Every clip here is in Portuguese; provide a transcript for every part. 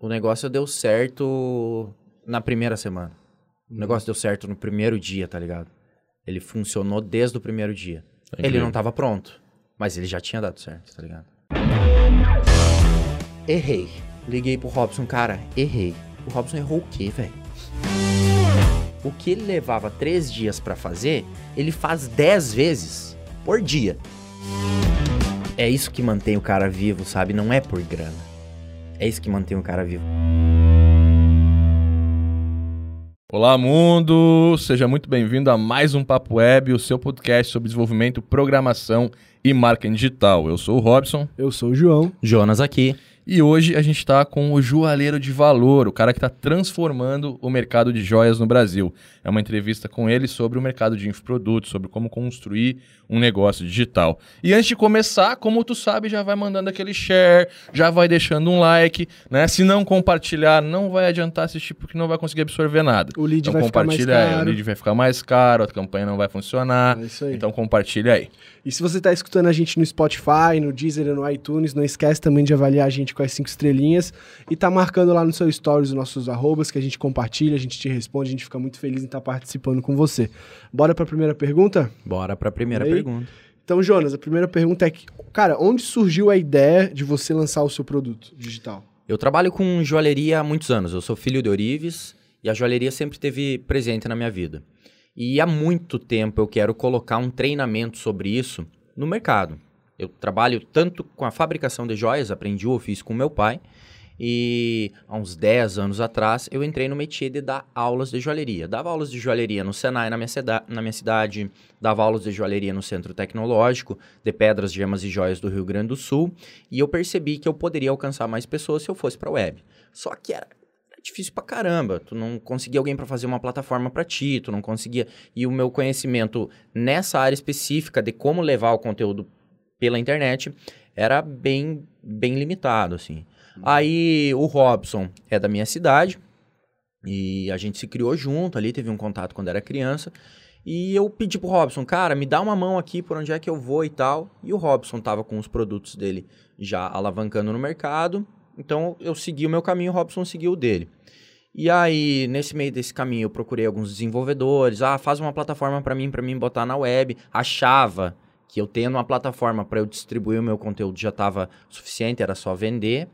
o negócio deu certo na primeira semana. O Uhum. negócio deu certo no primeiro dia, tá ligado? Ele funcionou desde o primeiro dia. Ele Incrível. não tava pronto, mas ele já tinha dado certo, tá ligado? Errei. Liguei pro Robson, cara, errei. O Robson errou o quê, velho? O que ele levava três dias pra fazer, ele faz dez vezes por dia. É isso que mantém o cara vivo, sabe? Não é por grana. É isso que mantém o cara vivo. Olá, mundo! Seja muito bem-vindo a mais um Papo Web, o seu podcast sobre desenvolvimento, programação e marketing digital. Eu sou o Robson Eu sou o João. Jonas aqui. e hoje a gente está com o Joalheiro de Valor, o cara que está transformando o mercado de joias no Brasil. É uma entrevista com ele sobre o mercado de infoprodutos, sobre como construir um negócio digital. E antes de começar, como tu sabe, já vai mandando aquele share, já vai deixando um like, né? Se não compartilhar, não vai adiantar assistir porque não vai conseguir absorver nada. O lead Então vai ficar mais compartilha aí, o caro. lead vai ficar mais caro, a campanha não vai funcionar. É isso aí. Então compartilha aí. E se você tá escutando a gente no Spotify, no Deezer e no iTunes, não esquece também de avaliar a gente com as cinco estrelinhas e tá marcando lá no seu stories os nossos arrobas que a gente compartilha, a gente te responde, a gente fica muito feliz em estar participando com você. Bora pra primeira pergunta? Bora pra primeira Aí. Pergunta. Então, Jonas, a primeira pergunta é que, cara, onde surgiu a ideia de você lançar o seu produto digital? Eu trabalho com joalheria há muitos anos. Eu sou filho de Orives e a joalheria sempre esteve presente na minha vida. E há muito tempo eu quero colocar um treinamento sobre isso no mercado. Eu trabalho tanto com a fabricação de joias, aprendi o ofício com meu pai, e há uns 10 anos atrás eu entrei no métier de dar aulas de joalheria. Dava aulas de joalheria no Senai, na minha, na minha cidade, dava aulas de joalheria no Centro Tecnológico, de Pedras, Gemas e Joias do Rio Grande do Sul, e eu percebi que eu poderia alcançar mais pessoas se eu fosse para web. Só que era, era difícil pra caramba. Tu não conseguia alguém para fazer uma plataforma para ti, tu não conseguia. E o meu conhecimento nessa área específica de como levar o conteúdo pela internet era bem, bem limitado, assim. Aí o Robson é da minha cidade e a gente se criou junto ali, teve um contato quando era criança. E eu pedi pro Robson, cara, me dá uma mão aqui por onde é que eu vou e tal. E o Robson tava com os produtos dele já alavancando no mercado. Então eu segui o meu caminho, o Robson seguiu o dele. E aí, nesse meio desse caminho, eu procurei alguns desenvolvedores. Ah, faz uma plataforma para mim, para mim botar na web. Achava que eu tendo uma plataforma para eu distribuir o meu conteúdo já estava suficiente, era só vender.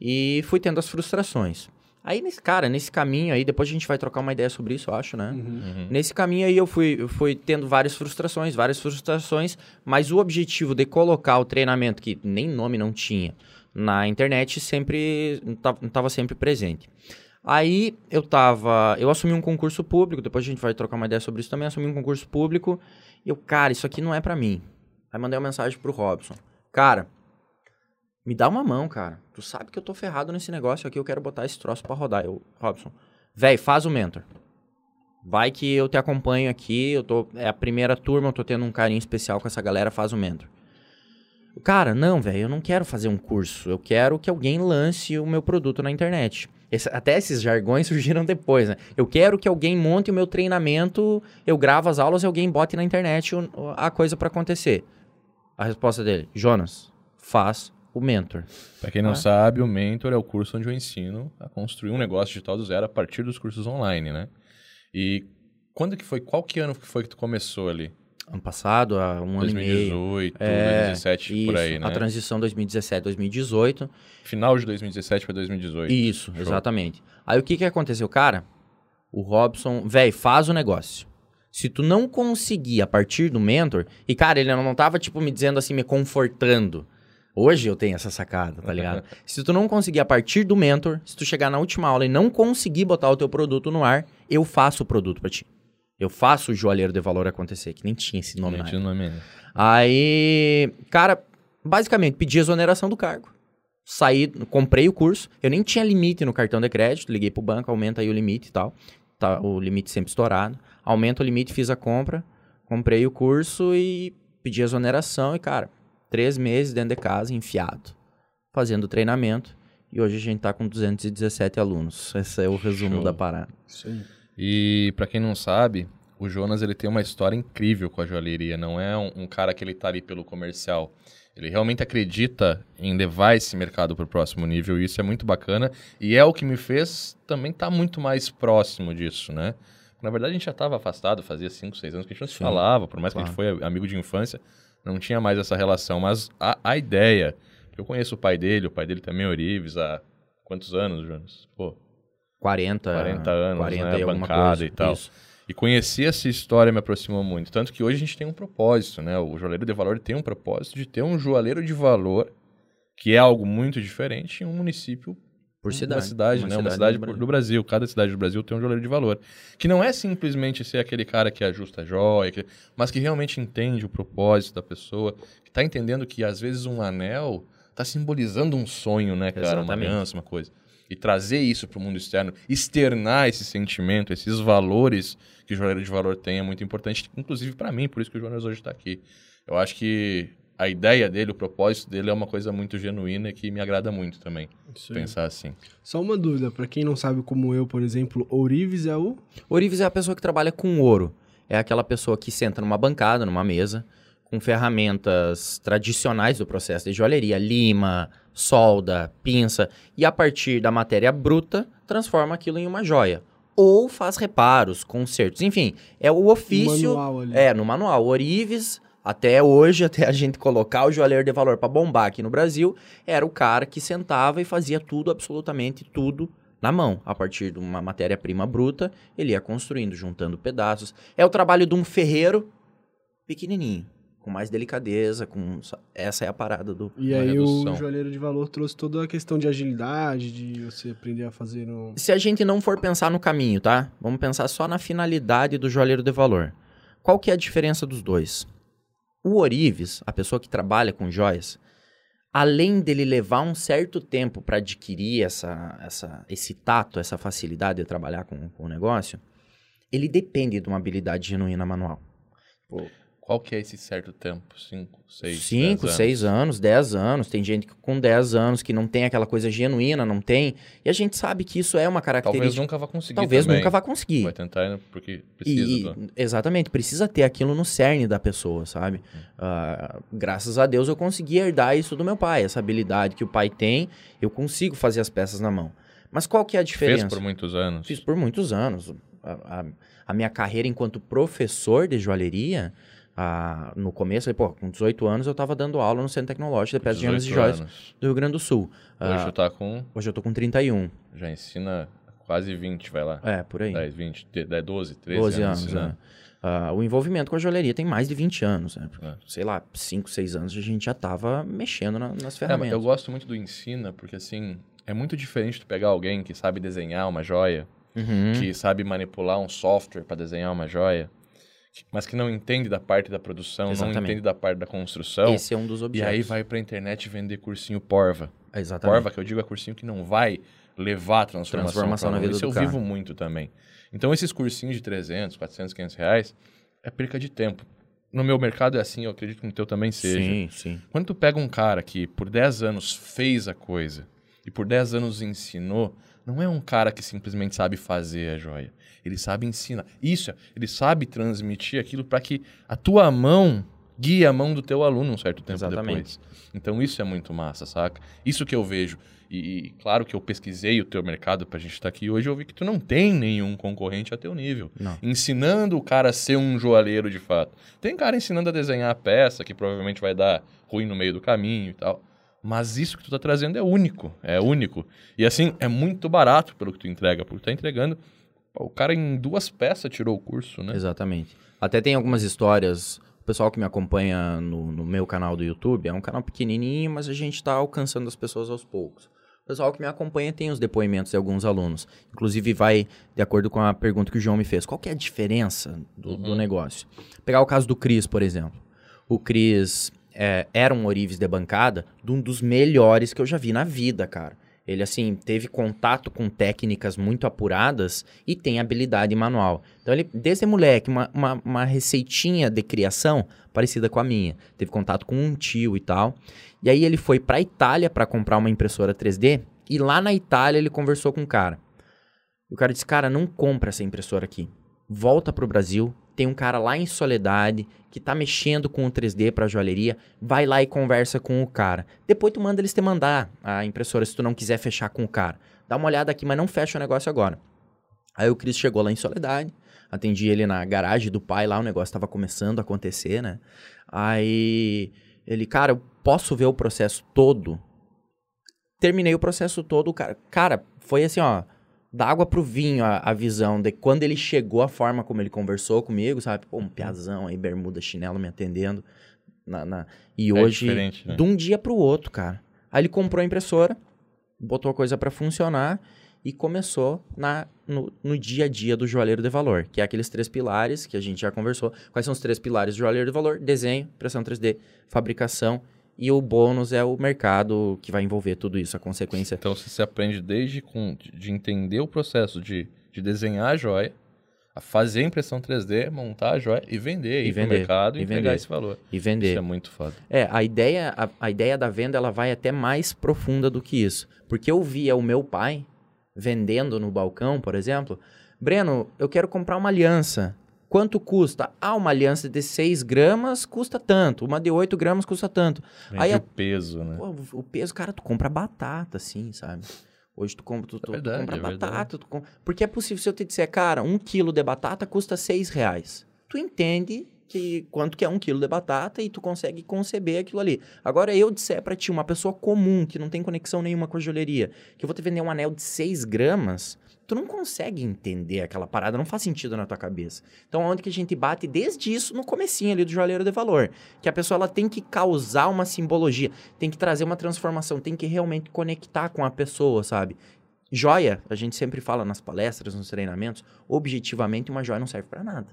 E fui tendo as frustrações. Aí, nesse, cara, nesse caminho aí, depois a gente vai trocar uma ideia sobre isso, eu acho, né? Nesse caminho aí eu fui, eu fui tendo várias frustrações, várias frustrações, mas o objetivo de colocar o treinamento, que nem nome não tinha, na internet sempre estava sempre presente. Aí eu tava. Eu assumi um concurso público, depois a gente vai trocar uma ideia sobre isso também. Assumi um concurso público e eu, cara, isso aqui não é pra mim. Aí mandei uma mensagem pro Robson. Cara, me dá uma mão, cara. Tu sabe que eu tô ferrado nesse negócio aqui, eu quero botar esse troço pra rodar. Eu, Robson, véi, faz o mentor. Vai que eu te acompanho aqui, eu tô. É a primeira turma, eu tô tendo um carinho especial com essa galera, faz o mentor. Cara, não, velho, eu não quero fazer um curso. Eu quero que alguém lance o meu produto na internet. Esse- até esses jargões surgiram depois, né? Eu quero que alguém monte o meu treinamento, eu gravo as aulas e alguém bote na internet a coisa pra acontecer. A resposta dele, Jonas, faz o mentor. Para quem não Ah. sabe, o Mentor é o curso onde eu ensino a construir um negócio digital do zero a partir dos cursos online, né? E quando que foi, qual que ano que foi que tu começou ali? Ano passado, há um ano e meio. 2018, É, 2017, por Isso, aí, né? a transição 2017, 2018. Final de 2017 para 2018. Isso, Show. exatamente. Aí o que que aconteceu, cara? O Robson, velho, faz o negócio. Se tu não conseguir a partir do mentor, e cara, ele não tava tipo me dizendo assim, me confortando. Hoje eu tenho essa sacada, tá ligado? se tu não conseguir a partir do mentor, se tu chegar na última aula e não conseguir botar o teu produto no ar, eu faço o produto pra ti. Eu faço o joalheiro de valor acontecer, que nem tinha esse nome Não tinha nome ainda. Aí, cara, basicamente, pedi exoneração do cargo. Saí, comprei o curso. Eu nem tinha limite no cartão de crédito. Liguei pro banco, aumenta aí o limite e tal. Tá, o limite sempre estourado. Aumenta o limite, fiz a compra. Comprei o curso e pedi exoneração. E, cara, três meses dentro de casa, enfiado. Fazendo treinamento. E hoje a gente tá com 217 alunos. Esse é o resumo Show. da parada. Isso aí. E para quem não sabe, o Jonas ele tem uma história incrível com a joalheria. Não é um, um cara que ele tá ali pelo comercial. Ele realmente acredita em levar esse mercado para o próximo nível e isso é muito bacana. E é o que me fez também estar tá muito mais próximo disso, né? Na verdade, a gente já estava afastado, fazia 5, 6 anos que a gente não se Sim, falava, por mais claro. que a gente foi amigo de infância, não tinha mais essa relação. Mas a, a ideia, eu conheço o pai dele, o pai dele também é Orives, há quantos anos, Jonas? Pô, 40, 40 anos, 40 né? E bancada coisa. e tal. Isso. E conhecer essa história me aproximou muito. Tanto que hoje a gente tem um propósito, né? O joalheiro de valor tem um propósito de ter um joalheiro de valor, que é algo muito diferente, em um município. Por cidade. Uma cidade, uma né? Cidade uma cidade do Brasil. do Brasil. Cada cidade do Brasil tem um joalheiro de valor. Que não é simplesmente ser aquele cara que ajusta a joia, que... mas que realmente entende o propósito da pessoa, que está entendendo que às vezes um anel está simbolizando um sonho, né, cara? Exatamente. Uma aliança, uma coisa e trazer isso para o mundo externo, externar esse sentimento, esses valores que o joalheiro de valor tem é muito importante, inclusive para mim, por isso que o Jonas hoje está aqui. Eu acho que a ideia dele, o propósito dele é uma coisa muito genuína e que me agrada muito também pensar assim. Só uma dúvida, para quem não sabe como eu, por exemplo, Ourives é o? Ourives é a pessoa que trabalha com ouro. É aquela pessoa que senta numa bancada, numa mesa, com ferramentas tradicionais do processo de joalheria, lima, solda, pinça, e a partir da matéria bruta, transforma aquilo em uma joia. Ou faz reparos, consertos, enfim, é o ofício. Manual ali. É, no manual. Orives, até hoje, até a gente colocar o joalheiro de valor para bombar aqui no Brasil, era o cara que sentava e fazia tudo, absolutamente tudo, na mão. A partir de uma matéria-prima bruta, ele ia construindo, juntando pedaços. É o trabalho de um ferreiro pequenininho com mais delicadeza, com essa é a parada do E aí redução. o joalheiro de valor trouxe toda a questão de agilidade, de você aprender a fazer no... Se a gente não for pensar no caminho, tá? Vamos pensar só na finalidade do joalheiro de valor. Qual que é a diferença dos dois? O Orives, a pessoa que trabalha com joias, além dele levar um certo tempo para adquirir essa, essa, esse tato, essa facilidade de trabalhar com, com o negócio, ele depende de uma habilidade genuína manual. Pô, qual que é esse certo tempo? Cinco, seis, Cinco, dez seis anos, dez anos. Tem gente com dez anos que não tem aquela coisa genuína, não tem. E a gente sabe que isso é uma característica. Talvez nunca vá conseguir Talvez também. nunca vá conseguir. Vai tentar porque precisa. E, do... Exatamente, precisa ter aquilo no cerne da pessoa, sabe? Hum. Uh, graças a Deus eu consegui herdar isso do meu pai. Essa habilidade que o pai tem, eu consigo fazer as peças na mão. Mas qual que é a diferença? Fez por muitos anos. Fiz por muitos anos. a, a, a minha carreira enquanto professor de joalheria ah, no começo, pô, com 18 anos eu estava dando aula no Centro Tecnológico de Peças de Gemas e Joias do Rio Grande do Sul. Hoje ah, tá com... Hoje eu tô com 31. Já ensina quase 20, vai lá. É, por aí. 10, 20, 10, 12, 13 12 anos. anos é. o envolvimento com a joalheria tem mais de 20 anos. Né? É. Sei lá, 5, 6 anos a gente já estava mexendo na, nas ferramentas. É, eu gosto muito do ensina, porque assim, é muito diferente tu pegar alguém que sabe desenhar uma joia, uhum. que sabe manipular um software para desenhar uma joia, mas que não entende da parte da produção, Exatamente. não entende da parte da construção. Esse é um dos objetos. E aí vai para a internet vender cursinho Porva. Exatamente. Porva, que eu digo, é cursinho que não vai levar a transformação, transformação na vida Isso do eu cara. vivo muito também. Então, esses cursinhos de 300, 400, 500 reais é perca de tempo. No meu mercado é assim, eu acredito que no teu também seja. Sim, sim. Quando tu pega um cara que por 10 anos fez a coisa e por 10 anos ensinou, não é um cara que simplesmente sabe fazer a joia ele sabe ensinar. Isso, ele sabe transmitir aquilo para que a tua mão guie a mão do teu aluno um certo tempo Exatamente. depois. Então isso é muito massa, saca? Isso que eu vejo. E, e claro que eu pesquisei o teu mercado pra gente estar tá aqui hoje, eu vi que tu não tem nenhum concorrente a teu nível. Não. Ensinando o cara a ser um joalheiro de fato. Tem cara ensinando a desenhar a peça, que provavelmente vai dar ruim no meio do caminho e tal. Mas isso que tu tá trazendo é único, é único. E assim, é muito barato pelo que tu entrega, porque tu tá entregando o cara em duas peças tirou o curso, né? Exatamente. Até tem algumas histórias. O pessoal que me acompanha no, no meu canal do YouTube é um canal pequenininho, mas a gente está alcançando as pessoas aos poucos. O pessoal que me acompanha tem os depoimentos de alguns alunos. Inclusive, vai de acordo com a pergunta que o João me fez. Qual que é a diferença do, uhum. do negócio? Pegar o caso do Cris, por exemplo. O Cris é, era um Orives de bancada de um dos melhores que eu já vi na vida, cara. Ele, assim, teve contato com técnicas muito apuradas e tem habilidade manual. Então, ele, desde moleque, uma, uma, uma receitinha de criação parecida com a minha. Teve contato com um tio e tal. E aí, ele foi para Itália para comprar uma impressora 3D. E lá na Itália, ele conversou com um cara. E o cara disse: Cara, não compra essa impressora aqui. Volta para o Brasil, tem um cara lá em Soledade que tá mexendo com o 3D pra joalheria, vai lá e conversa com o cara. Depois tu manda eles te mandar a impressora se tu não quiser fechar com o cara. Dá uma olhada aqui, mas não fecha o negócio agora. Aí o Cris chegou lá em Soledade, atendi ele na garagem do pai lá, o negócio tava começando a acontecer, né? Aí ele, cara, eu posso ver o processo todo? Terminei o processo todo, cara. Cara, foi assim, ó, da água pro vinho a, a visão de quando ele chegou, a forma como ele conversou comigo, sabe? Pô, um piazão aí, bermuda, chinelo me atendendo. Na, na... E É hoje, né? de um dia pro outro, cara. Aí ele comprou a impressora, botou a coisa pra funcionar e começou na, no, no dia a dia do joalheiro de valor, que é aqueles três pilares que a gente já conversou. Quais são os três pilares do joalheiro de valor? Desenho, impressão 3D, fabricação e o bônus é o mercado que vai envolver tudo isso, a consequência. Então você se aprende desde com, de, de entender o processo de, de desenhar a joia, a fazer a impressão 3D, montar a joia e vender, E ir vender, mercado e, e vender. esse valor. E vender. Isso é muito foda. É, a ideia, a, a ideia da venda ela vai até mais profunda do que isso. Porque eu via o meu pai vendendo no balcão, por exemplo. Breno, eu quero comprar uma aliança. Quanto custa? Ah, uma aliança de 6 gramas custa tanto. Uma de 8 gramas custa tanto. Vende Aí a- o peso, né? Pô, o peso, cara, tu compra batata, assim, sabe? Hoje tu compra, tu, tu- tu verdade, compra é batata. tu com- Porque é possível, se eu te disser, cara, um quilo de batata custa 6 reais. Tu entende que quanto que é um quilo de batata e tu consegue conceber aquilo ali. Agora, eu disser pra ti, uma pessoa comum, que não tem conexão nenhuma com a joalheria, que eu vou te vender um anel de 6 gramas, tu não consegue entender aquela parada, não faz sentido na tua cabeça. Então, onde que a gente bate desde isso no comecinho ali do joalheiro de valor? Que a pessoa ela tem que causar uma simbologia, tem que trazer uma transformação, tem que realmente conectar com a pessoa, sabe? Joia, a gente sempre fala nas palestras, nos treinamentos, objetivamente uma joia não serve pra nada.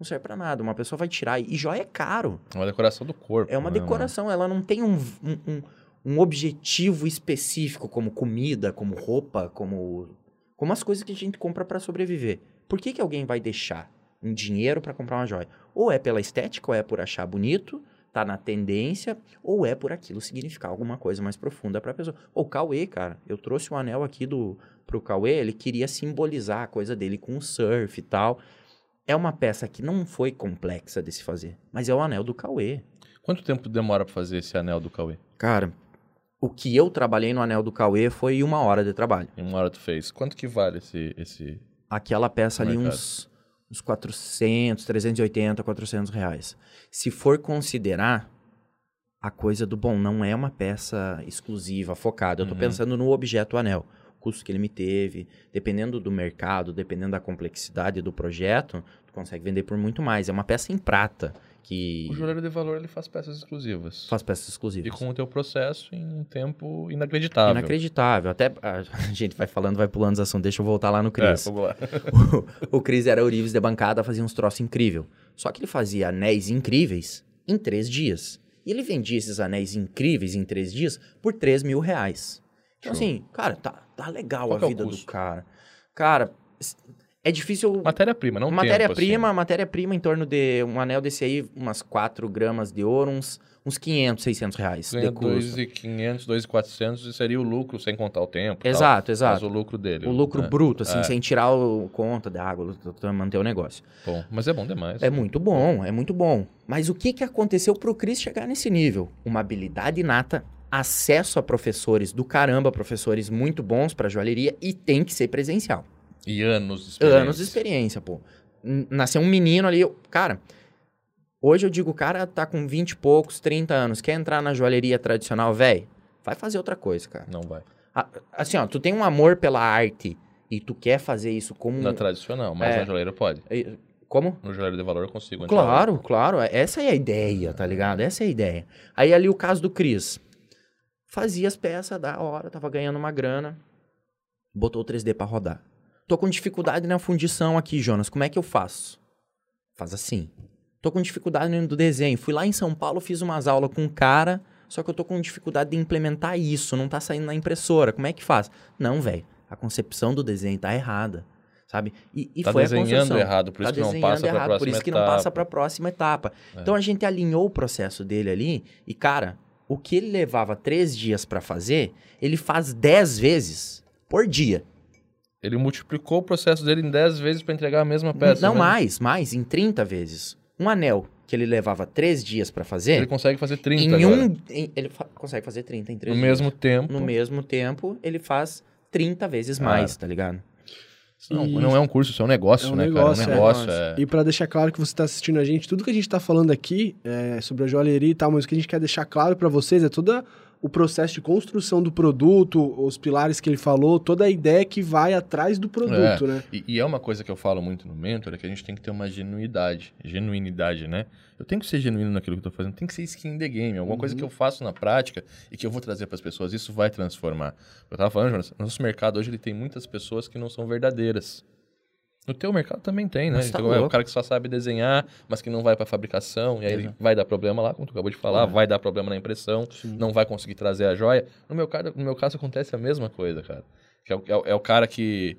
Não serve pra nada. Uma pessoa vai tirar e joia é caro. É uma decoração do corpo. É uma né, decoração, ela não tem um, um, um- um objetivo específico, como comida, como roupa, como, como as coisas que a gente compra para sobreviver. Por que, que alguém vai deixar um dinheiro para comprar uma joia? Ou é pela estética, ou é por achar bonito, tá na tendência, ou é por aquilo significar alguma coisa mais profunda para a pessoa. O Cauê, cara, eu trouxe um anel aqui do pro Cauê, ele queria simbolizar a coisa dele com o surf e tal. É uma peça que não foi complexa de se fazer, mas é o anel do Cauê. Quanto tempo demora pra fazer esse anel do Cauê? Cara, o que eu trabalhei no anel do Cauê foi uma hora de trabalho. Em uma hora tu fez. Quanto que vale esse... esse... Aquela peça ali, Mercado. uns, uns 400, 380, 400 reais. Se for considerar a coisa do, bom, não é uma peça exclusiva, focada. Eu tô Uhum. pensando no objeto anel. O custo que ele me teve, dependendo do mercado, dependendo da complexidade do projeto, tu consegue vender por muito mais. É uma peça em prata que O joalheiro de valor, ele faz peças exclusivas. faz peças E exclusivas. com o teu processo em um tempo inacreditável. Inacreditável. Até a gente vai falando, vai pulando os assuntos. Deixa eu voltar lá no É, Cris. vamos lá. o, o Cris era Ourives de bancada, fazia uns troços incrível. Só que ele fazia anéis incríveis em três dias. E ele vendia esses anéis incríveis em três dias por 3 mil reais. Então, Show. assim, cara, tá, tá legal Qual a é vida do custo? cara. Cara, é difícil. Matéria-prima, não Matéria-prima, assim. matéria-prima em torno de um anel desse aí, umas 4 gramas de ouro, uns, uns 500, 600 reais Ganha de custo. 2.500, 2.400 e seria o lucro sem contar o tempo. e tal. Exato, Mas exato. o lucro dele. O lucro né? bruto, assim, É. sem tirar o conta da água, manter o negócio. Bom, mas é bom demais. É muito bom, é muito bom. Mas o que, que aconteceu pro Cris chegar nesse nível? Uma habilidade inata, acesso a professores do caramba, professores muito bons pra joalheria e tem que ser presencial. E anos de experiência. Anos de experiência, pô. Nasceu um menino ali, eu- cara. Hoje eu digo, o cara tá com 20 e poucos, 30 anos, quer entrar na joalheria tradicional, velho, vai fazer outra coisa, cara. Não vai. Assim, ó, tu tem um amor pela arte e tu quer fazer isso como. Na tradicional, mas É. na joalheira pode. Como? No joalheiro de valor eu consigo. Claro, claro. Essa é a ideia, tá ligado? Essa é a ideia. Aí ali o caso do Cris. Fazia as peças da hora, tava ganhando uma grana. Botou o 3D pra rodar. Tô com dificuldade na fundição aqui, Jonas. Como é que eu faço? Faz assim. Tô com dificuldade no desenho. Fui lá em São Paulo, fiz umas aulas com um cara, só que eu tô com dificuldade de implementar isso, não tá saindo na impressora. Como é que faz? Não, velho. A concepção do desenho tá errada, sabe? E, e Tá foi a desenhando construção errado, por tá isso que não passa pra errado, próxima por isso que etapa. não passa para a próxima etapa. É. Então a gente alinhou o processo dele ali e cara, o que ele levava três dias para fazer, ele faz dez vezes por dia. Ele multiplicou o processo dele em 10 vezes para entregar a mesma peça. Não né? mais, mais, em 30 vezes. Um anel que ele levava 3 dias pra fazer, Ele consegue fazer 30 em agora. um. em- ele fa- consegue fazer 30 em 3 No dias. mesmo tempo. No mesmo tempo, ele faz 30 vezes Cara. mais, tá ligado? Não, E- não é um curso, isso é um negócio, É um né, negócio, cara? é. É um negócio. É, E pra deixar claro que você está assistindo a gente, tudo que a gente tá falando aqui é sobre a joalheria e tal, mas o que a gente quer deixar claro pra vocês é todo o processo de construção do produto, os pilares que ele falou, toda a ideia que vai atrás do produto, né? E, e é uma coisa que eu falo muito no Mentor, é que a gente tem que ter uma genuidade, genuinidade, né? Eu tenho que ser genuíno naquilo que eu tô fazendo, tem que ser skin in the game, alguma coisa Uhum. que eu faço na prática e que eu vou trazer para as pessoas, isso vai transformar. Eu tava falando, Jonas, nosso mercado hoje ele tem muitas pessoas que não são verdadeiras. No teu mercado também tem, né? Tá Então, é o cara que só sabe desenhar, mas que não vai para fabricação, e aí ele Exato. vai dar problema lá, como tu acabou de falar, vai dar problema na impressão, não vai conseguir trazer a joia. No meu, caso, no meu caso acontece a mesma coisa, cara. Que é, o- é é o cara que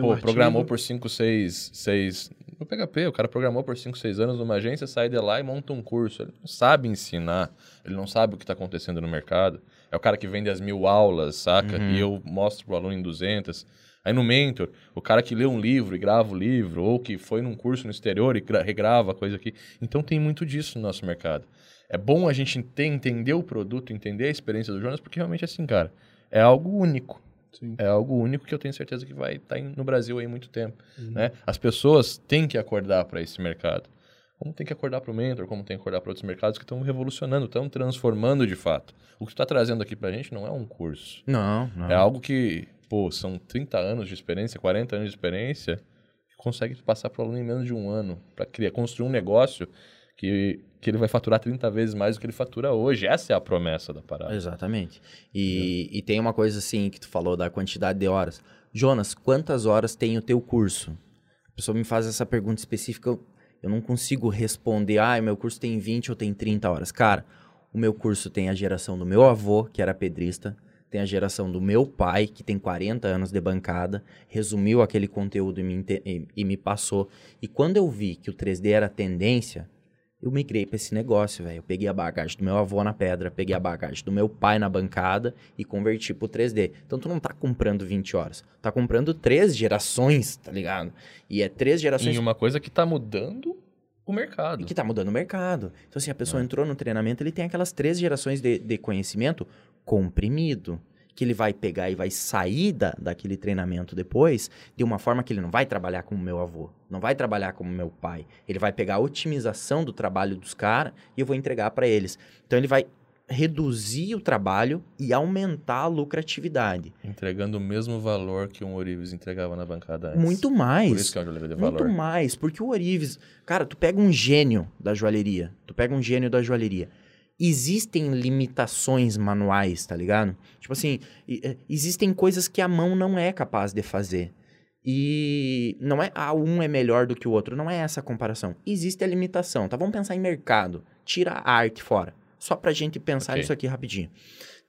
Pô, programou por 5, 6, 6... No PHP, o cara programou por 5, 6 anos numa agência, sai de lá e monta um curso. Ele não sabe ensinar, ele não sabe o que está acontecendo no mercado. É o cara que vende as mil aulas, saca? Uhum. E eu mostro pro aluno em 200. Aí no Mentor, o cara que lê um livro e grava o livro, ou que foi num curso no exterior e gra- regrava a coisa aqui. Então tem muito disso no nosso mercado. É bom a gente ter, entender o produto, entender a experiência do Jonas, porque realmente assim, cara, é algo único. Sim. É algo único que eu tenho certeza que vai estar no Brasil aí muito tempo. Uhum. Né? As pessoas têm que acordar para esse mercado. Como tem que acordar para o Mentor, como tem que acordar para outros mercados que estão revolucionando, estão transformando de fato. O que está trazendo aqui para a gente não é um curso. Não, não. É algo que, pô, são 30 anos de experiência, 40 anos de experiência, que consegue passar para o aluno em menos de um ano, para criar, construir um negócio que, que ele vai faturar 30 vezes mais do que ele fatura hoje. Essa é a promessa da parada. Exatamente. E, e tem uma coisa assim que tu falou da quantidade de horas. Jonas, quantas horas tem o teu curso? A pessoa me faz essa pergunta específica, eu, eu não consigo responder, ah, meu curso tem 20 ou tem 30 horas. Cara, o meu curso tem a geração do meu avô, que era pedrista, tem a geração do meu pai, que tem 40 anos de bancada, resumiu aquele conteúdo e me, e- e me passou. E quando eu vi que o 3D era tendência, eu migrei pra esse negócio, velho. Eu peguei a bagagem do meu avô na pedra, peguei a bagagem do meu pai na bancada e converti pro 3D. Então tu não tá comprando 20 horas, tá comprando três gerações, tá ligado? E é três gerações Em uma coisa que está mudando o mercado. e que tá mudando o mercado. Então, assim, a pessoa É. entrou no treinamento, ele tem aquelas três gerações de, de conhecimento comprimido. Que ele vai pegar e vai sair da, daquele treinamento depois de uma forma que ele não vai trabalhar como meu avô, não vai trabalhar como meu pai. Ele vai pegar a otimização do trabalho dos caras e eu vou entregar para eles. Então, ele vai reduzir o trabalho e aumentar a lucratividade. Entregando o mesmo valor que um Orives entregava na bancada antes. Muito mais. Por isso que é um joalheiro de Muito valor. mais, porque o Orives, cara, tu pega um gênio da joalheria, tu pega um gênio da joalheria. Existem limitações manuais, tá ligado? Tipo assim, e- é, existem coisas que a mão não é capaz de fazer. E não é, ah, um é melhor do que o outro, não é essa a comparação. Existe a limitação, tá? Vamos pensar em mercado. Tira a arte fora. Só pra gente pensar Ok. nisso aqui rapidinho.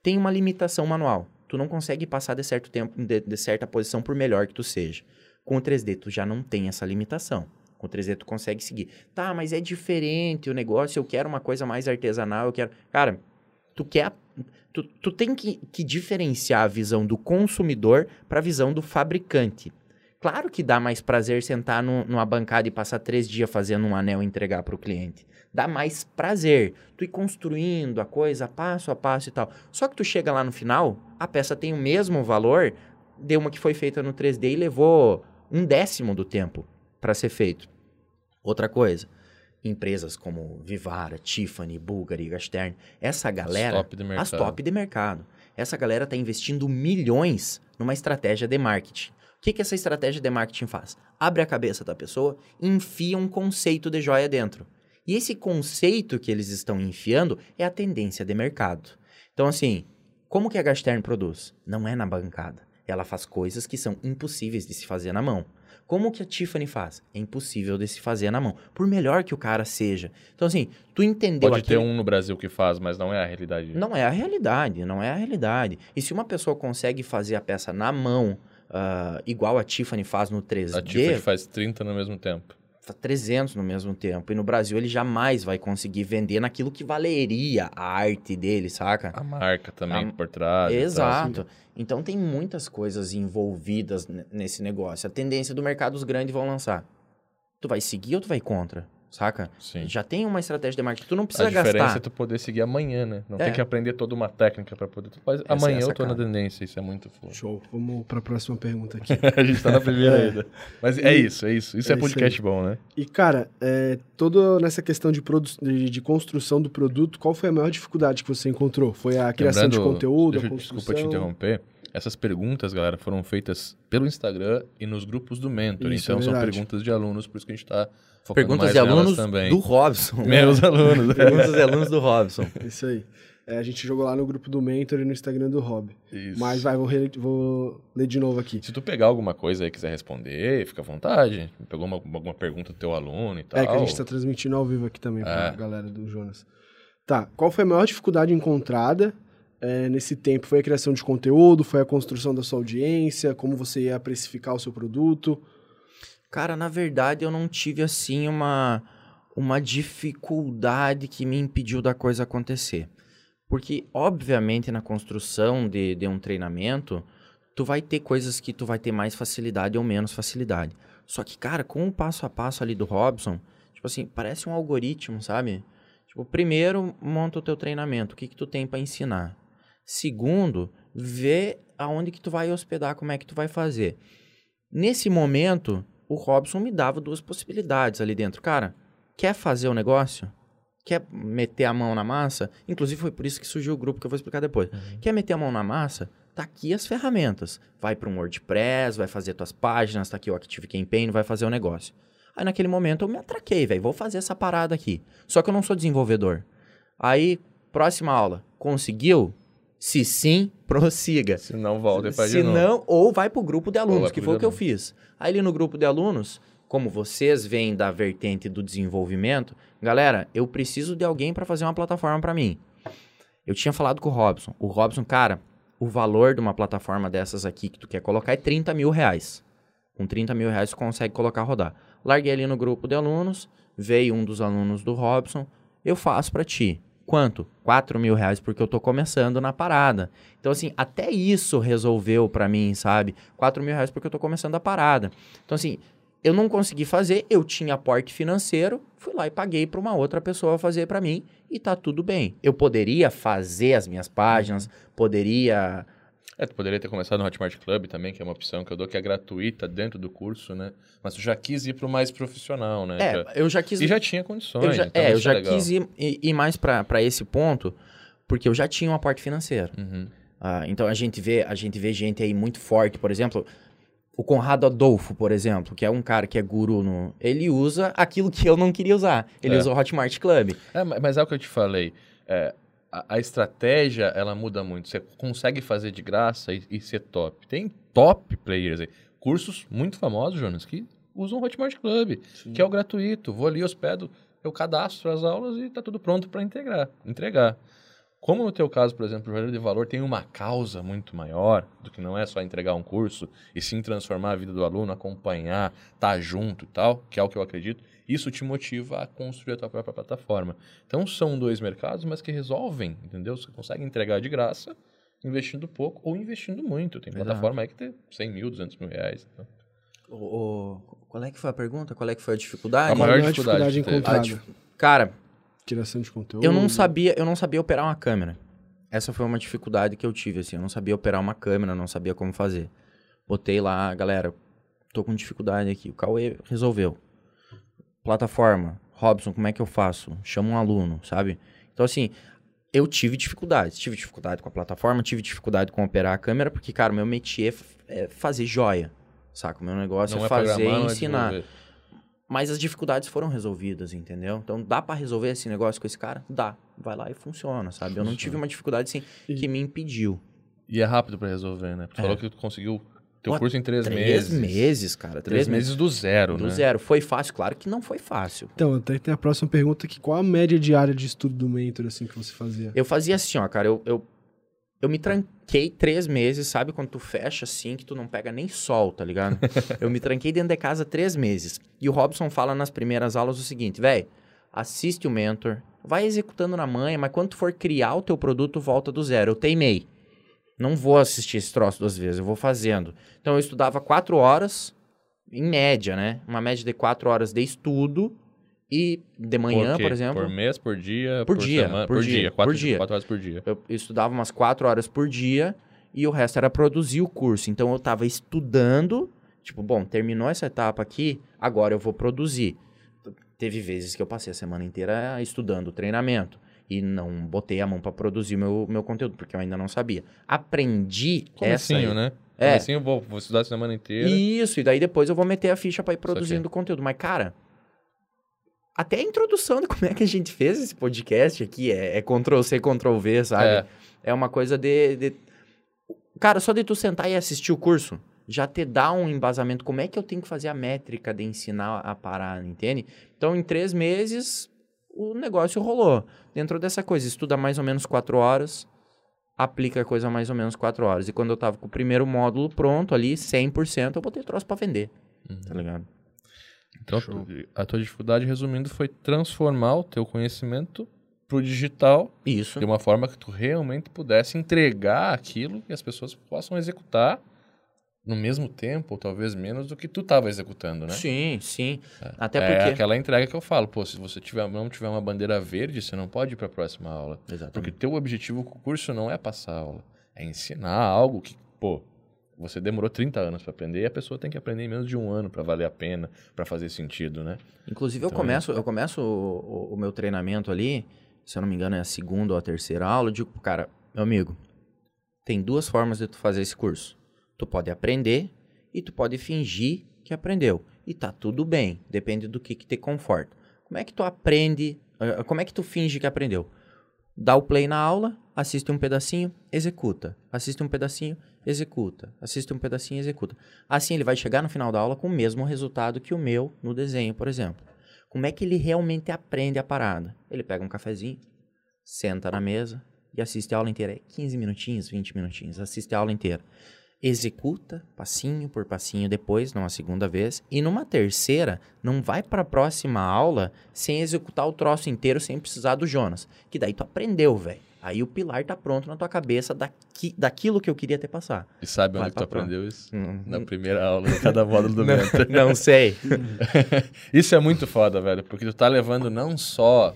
Tem uma limitação manual. Tu não consegue passar de certo tempo, de, de certa posição, por melhor que tu seja. Com o 3D, tu já não tem essa limitação. Com o 3D, tu consegue seguir. Tá, mas é diferente o negócio, eu quero uma coisa mais artesanal, eu quero... Cara, tu quer... Tu, tu tem que, que diferenciar a visão do consumidor para a visão do fabricante. Claro que dá mais prazer sentar no- numa bancada e passar três dias fazendo um anel e entregar para o cliente. Dá mais prazer. Tu ir construindo a coisa passo a passo e tal. Só que tu chega lá no final, a peça tem o mesmo valor de uma que foi feita no 3D e levou um décimo do tempo para ser feito. Outra coisa, empresas como Vivara, Tiffany, Bulgari, Gastern, essa galera, top de mercado. as top de mercado. Essa galera está investindo milhões numa estratégia de marketing. O que, que essa estratégia de marketing faz? Abre a cabeça da pessoa, enfia um conceito de joia dentro. E esse conceito que eles estão enfiando é a tendência de mercado. Então, assim, como que a Gastern produz? Não é na bancada. Ela faz coisas que são impossíveis de se fazer na mão. Como que a Tiffany faz? É impossível de se fazer na mão. Por melhor que o cara seja. Então, assim, tu entendeu Pode ter um no Brasil que faz, mas não é a realidade. não é a realidade, não é a realidade. E se uma pessoa consegue fazer a peça na mão, ah, igual a Tiffany faz no 3D, A Tiffany faz 30 no mesmo tempo. 300 no mesmo tempo. E no Brasil ele jamais vai conseguir vender naquilo que valeria a arte dele, saca? A marca também A- por trás. Exato. Então tem muitas coisas envolvidas nesse negócio. A tendência do mercado os grandes vão lançar. Tu vai seguir ou tu vai contra? Saca? Sim. Já tem uma estratégia de marketing. Tu não A precisa diferença gastar. é tu poder seguir amanhã, né? Não É. tem que aprender toda uma técnica pra poder. Tu faz- Essa é amanhã a eu tô na tendência, isso é muito foda. Show. Vamos para a próxima pergunta aqui. a gente tá na primeira É. ainda. Mas é E- isso, é isso. Isso é é, podcast bom, né? E, cara, é, toda nessa questão de, produ- de, de construção do produto, qual foi a maior dificuldade que você encontrou? Foi a criação de Lembrando- conteúdo, deixa a construção? Desculpa te interromper. Essas perguntas, galera, foram feitas pelo Instagram e nos grupos do Mentor. Isso, então é são perguntas de alunos, por isso que a gente tá focando Perguntas de alunos também. do Robson. Meus alunos. Perguntas de alunos do Robson. Isso aí. É, a gente jogou lá no grupo do Mentor e no Instagram do Rob. Isso. Mas vai, vou, vou ler de novo aqui. Se tu pegar alguma coisa aí e quiser responder, fica à vontade. Pegou uma, alguma pergunta do teu aluno e tal. É que a gente tá transmitindo ao vivo aqui também pra É. galera do Jonas. Tá, qual foi a maior dificuldade encontrada é, nesse tempo? Foi a criação de conteúdo? Foi a construção da sua audiência? Como você ia precificar o seu produto? Cara, na verdade eu não tive assim uma, uma dificuldade que me impediu da coisa acontecer. Porque, obviamente, na construção de, de um treinamento, tu vai ter coisas que tu vai ter mais facilidade ou menos facilidade. Só que, cara, com o passo a passo ali do Robson, tipo assim, parece um algoritmo, sabe? Tipo, primeiro, monta o teu treinamento, o que que tu tem para ensinar. Segundo, vê aonde que tu vai hospedar, como é que tu vai fazer. Nesse momento, o Robson me dava duas possibilidades ali dentro. Cara, quer fazer o negócio? Quer meter a mão na massa? Inclusive foi por isso que surgiu o grupo que eu vou explicar depois. Quer meter a mão na massa? Tá aqui as ferramentas. Vai para um WordPress, vai fazer tuas páginas, tá aqui o Active Campaign, vai fazer o negócio. Aí naquele momento eu me atraquei, velho, vou fazer essa parada aqui. Só que eu não sou desenvolvedor. Aí, próxima aula, conseguiu? Se sim, prossiga. Se não, volta Se de novo. não, ou vai pro grupo de alunos, que foi o que eu fiz. Aí ali no grupo de alunos, como vocês vêm da vertente do desenvolvimento, galera, eu preciso de alguém para fazer uma plataforma para mim. Eu tinha falado com o Robson. O Robson, cara, o valor de uma plataforma dessas aqui que tu quer colocar é 30 mil reais. Com 30 mil reais tu consegue colocar rodar. Larguei ali no grupo de alunos, veio um dos alunos do Robson, eu faço para ti. Quanto? 4 mil reais, porque eu tô começando na parada. Então, assim, até isso resolveu pra mim, sabe? 4 mil reais porque eu tô começando a parada. Então, assim, eu não consegui fazer, eu tinha aporte financeiro, fui lá e paguei pra uma outra pessoa fazer pra mim e tá tudo bem. Eu poderia fazer as minhas páginas, poderia. É, tu poderia ter começado no Hotmart Club também, que é uma opção que eu dou, que é gratuita dentro do curso, né? Mas tu já quis ir pro mais profissional, né? É, Já- eu já quis. E já tinha condições. eu já, então é, eu isso já legal. quis ir, ir- mais pra pra esse ponto, porque eu já tinha um aporte financeiro. Uhum. Ah, então a gente vê a gente vê gente aí muito forte, por exemplo, o Conrado Adolfo, por exemplo, que é um cara que é guru no, ele usa aquilo que eu não queria usar. Ele É. usa o Hotmart Club. É, ma- mas é o que eu te falei. É, a, a estratégia, ela muda muito. Você consegue fazer de graça e, e ser top. Tem top players aí. Cursos muito famosos, Jonas, que usam o Hotmart Club, que é o gratuito. Vou ali, hospedo, eu cadastro as aulas e tá tudo pronto para integrar, entregar. Como no teu caso, por exemplo, o Jornal de Valor tem uma causa muito maior do que não é só entregar um curso, e sim transformar a vida do aluno, acompanhar, estar junto e tal, que é o que eu acredito, isso te motiva a construir a tua própria plataforma. Então são dois mercados, mas que resolvem, entendeu? Você consegue entregar de graça, investindo pouco ou investindo muito. Tem Exato. plataforma aí que tem 100 mil, 200 mil reais. Então. O, o- qual é que foi a pergunta? Qual é que foi a dificuldade? A maior Qual dificuldade que teve. encontrada? A Cara, Criação de conteúdo. eu não sabia, eu não sabia operar uma câmera. Essa foi uma dificuldade que eu tive, assim. Eu não sabia operar uma câmera, não sabia como fazer. Botei lá, galera, tô com dificuldade aqui. O Cauê resolveu. Plataforma, Robson, como é que eu faço? Chama um aluno, sabe? Então, assim, eu tive dificuldades. Tive dificuldade com a plataforma, tive dificuldade com operar a câmera, porque, cara, o meu métier é fazer joia, saca? O meu negócio Não é é fazer e é ensinar. desenvolver. Mas as dificuldades foram resolvidas, entendeu? Então dá pra resolver esse negócio com esse cara? Dá. Vai lá e funciona, sabe? Eu não tive uma dificuldade assim E- que me impediu. E é rápido para resolver, né? Tu É. falou que tu conseguiu teu Pô, curso em três, Três meses. meses, cara. Três meses do zero, do né? zero. Foi fácil? Claro que não foi fácil. Então, até tem a próxima pergunta aqui. Qual a média diária de estudo do mentor, assim, que você fazia? Eu fazia assim, ó, cara. Eu, eu, Eu me tranquei três meses, sabe quando tu fecha assim, que tu não pega nem sol, tá ligado? eu me tranquei dentro de casa três meses. E o Robson fala nas primeiras aulas o seguinte, velho, assiste o mentor, vai executando na manha, mas quando tu for criar o teu produto, volta do zero. Eu teimei. Não vou assistir esse troço duas vezes, eu vou fazendo. Então eu estudava quatro horas, em média, né? Uma média de quatro horas de estudo e de manhã, por, por exemplo. Por mês, por dia, Por dia, semana? por dia, Quatro, por dia. Quatro horas por dia. Eu estudava umas quatro horas por dia e o resto era produzir o curso. Então eu estava estudando, tipo, bom, terminou essa etapa aqui, agora eu vou produzir. Teve vezes que eu passei a semana inteira estudando o treinamento e não botei a mão para produzir meu, meu conteúdo, porque eu ainda não sabia. Aprendi essa Comecinho, aí. né? É. Comecinho, eu vou, vou estudar a semana inteira. Isso, e daí depois eu vou meter a ficha para ir produzindo conteúdo. Mas, cara, até a introdução de como é que a gente fez esse podcast aqui é, é Ctrl-C, Ctrl-V, sabe? É. É. uma coisa de, de- Cara, só de tu sentar e assistir o curso, já te dá um embasamento. Como é que eu tenho que fazer a métrica de ensinar a parar, entende? Então, em três meses, o negócio rolou. Dentro dessa coisa, estuda mais ou menos quatro horas, aplica a coisa mais ou menos quatro horas. E quando eu tava com o primeiro módulo pronto ali, 100%, eu botei troço pra vender. Tá ligado? Então, a tua dificuldade, resumindo, foi transformar o teu conhecimento pro digital Isso. de uma forma que tu realmente pudesse entregar aquilo que as pessoas possam executar no mesmo tempo, ou talvez menos do que tu estava executando, né? Sim, sim. Até é porque... aquela entrega que eu falo, pô, se você tiver, não tiver uma bandeira verde, você não pode ir para a próxima aula. Porque Exatamente. teu objetivo com o curso não é passar a aula, é ensinar algo que, pô, você demorou 30 anos para aprender e a pessoa tem que aprender em menos de um ano para valer a pena, para fazer sentido, né? Inclusive, eu Então, começo, eu começo o, o- o meu treinamento ali, se eu não me engano, é a segunda ou a terceira aula, eu digo cara, meu amigo, tem duas formas de tu fazer esse curso. Tu pode aprender e tu pode fingir que aprendeu. E tá tudo bem, depende do que, que te conforta. Como é que tu aprende, eh, como é que tu finge que aprendeu? Dá o play na aula, assiste um pedacinho, executa. Assiste um pedacinho, executa. Assiste um pedacinho, executa. Assim ele vai chegar no final da aula com o mesmo resultado que o meu no desenho, por exemplo. Como é que ele realmente aprende a parada? Ele pega um cafezinho, senta na mesa e assiste a aula inteira. É 15 minutinhos, 20 minutinhos, assiste a aula inteira. Executa passinho por passinho depois, numa segunda vez, e numa terceira, não vai para a próxima aula sem executar o troço inteiro, sem precisar do Jonas. Que daí tu aprendeu, velho. Aí o pilar tá pronto na tua cabeça daqui, daquilo que eu queria ter passar. E sabe Vai onde tu aprendeu isso? Hum, Na primeira aula de cada módulo do não, Mentor. não sei. Isso é muito foda, velho, porque tu tá levando não só